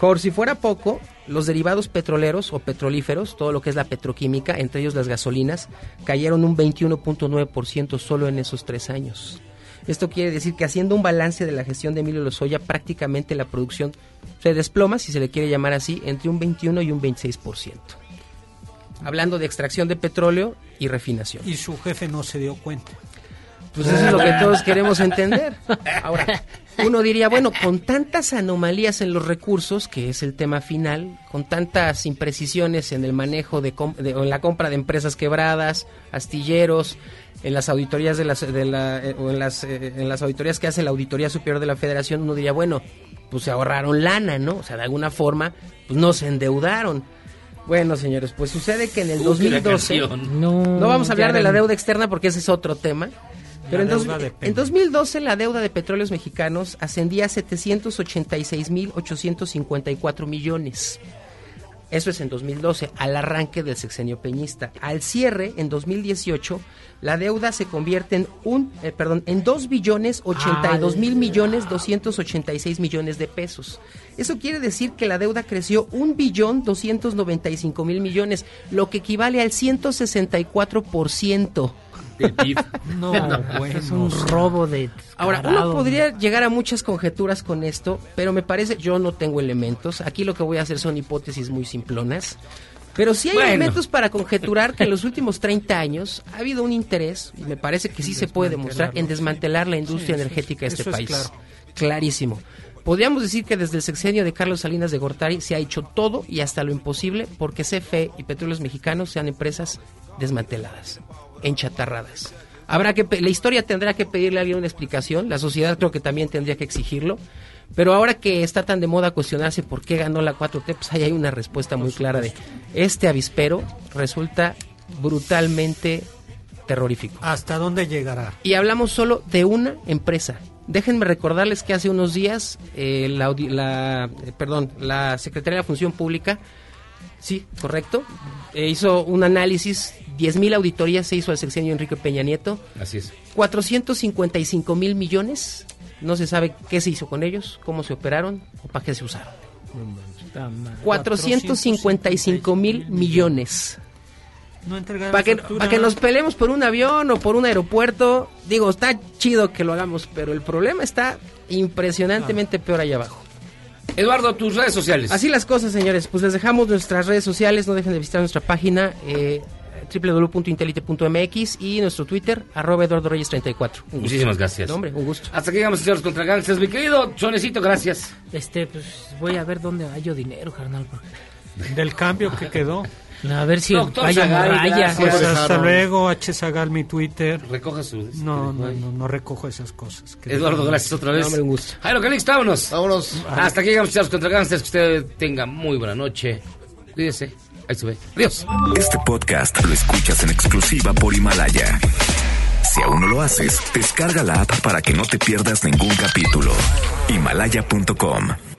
Por si fuera poco, los derivados petroleros o petrolíferos, todo lo que es la petroquímica, entre ellos las gasolinas, cayeron un 21.9% solo en esos tres años. Esto quiere decir que haciendo un balance de la gestión de Emilio Lozoya, prácticamente la producción se desploma, si se le quiere llamar así, entre un 21 y un 26%. Hablando de extracción de petróleo y refinación. Y su jefe no se dio cuenta. Pues eso es lo que todos queremos entender. (laughs) Ahora, uno diría, bueno, con tantas anomalías en los recursos, que es el tema final, con tantas imprecisiones en el manejo de, com- de- o en la compra de empresas quebradas, astilleros, en las auditorías de las, de la, eh, o en las, eh, en las auditorías que hace la Auditoría Superior de la Federación, uno diría, bueno, pues se ahorraron lana, ¿no? O sea, de alguna forma, pues no se endeudaron. Bueno, señores, pues sucede que en el Uh, que la 2012 canción. no, No, vamos a hablar de la deuda externa porque ese es otro tema. Pero en, dos- deuda depende. en 2012 la deuda de petróleos mexicanos ascendía a 786.854 millones. Eso es en 2012, al arranque del sexenio peñista. Al cierre, en 2018, la deuda se convierte en un, eh, perdón, en 2 billones 82 mil millones 286 millones de pesos. Eso quiere decir que la deuda creció un billón 295 mil millones, lo que equivale al 164%. Del PIB. No, (laughs) bueno. Es un robo de. Ahora, uno podría llegar a muchas conjeturas con esto, pero me parece, yo no tengo elementos. Aquí lo que voy a hacer son hipótesis muy simplonas. Pero sí hay Bueno. elementos para conjeturar que en los últimos 30 años ha habido un interés, y me parece que sí se puede demostrar, en desmantelar la industria Sí, eso es- energética de este eso es país. claro. Clarísimo. Podríamos decir que desde el sexenio de Carlos Salinas de Gortari se ha hecho todo y hasta lo imposible porque CFE y Petróleos Mexicanos sean empresas desmanteladas, enchatarradas. Habrá que la historia tendrá que pedirle a alguien una explicación, la sociedad creo que también tendría que exigirlo, pero ahora que está tan de moda cuestionarse por qué ganó la 4T, pues ahí hay una respuesta muy clara de este avispero resulta brutalmente terrorífico. ¿Hasta dónde llegará? Y hablamos solo de una empresa. Déjenme recordarles que hace unos días eh, la, eh, perdón, la Secretaría de la Función Pública, sí, correcto, eh, hizo un análisis, 10.000 auditorías se hizo al sexenio Enrique Peña Nieto, Así es. 455 mil millones, no se sabe qué se hizo con ellos, cómo se operaron o para qué se usaron. 455 mil millones. No Para que, pa' que nos peleemos por un avión o por un aeropuerto, digo, está chido que lo hagamos, pero el problema está impresionantemente peor allá abajo. Eduardo, tus redes sociales. Así las cosas, señores. Pues les dejamos nuestras redes sociales, no dejen de visitar nuestra página eh, www.intelite.mx y nuestro Twitter, arroba Eduardo Reyes 34. Un gusto. Muchísimas gracias. No, hombre, un gusto. Hasta que llegamos, señores contra gangsters. Mi querido Chonecito, gracias. Este, pues voy a ver dónde hallo dinero, carnal. porque- Del cambio que quedó. A ver si Doctor hay Zagal, raya. gracias. Pues hasta luego, H. Zagal, mi Twitter. Recoja su... No, no, no, no recojo esas cosas. Eduardo, gracias otra vez. No, un gusto. Jairo Calix, vámonos. Vámonos. Hasta aquí llegamos, señores contra gangsters. Que usted tenga muy buena noche. Cuídese. Ahí se ve. Adiós. Este podcast lo escuchas en exclusiva por Himalaya. Si aún no lo haces, descarga la app para que no te pierdas ningún capítulo. Himalaya.com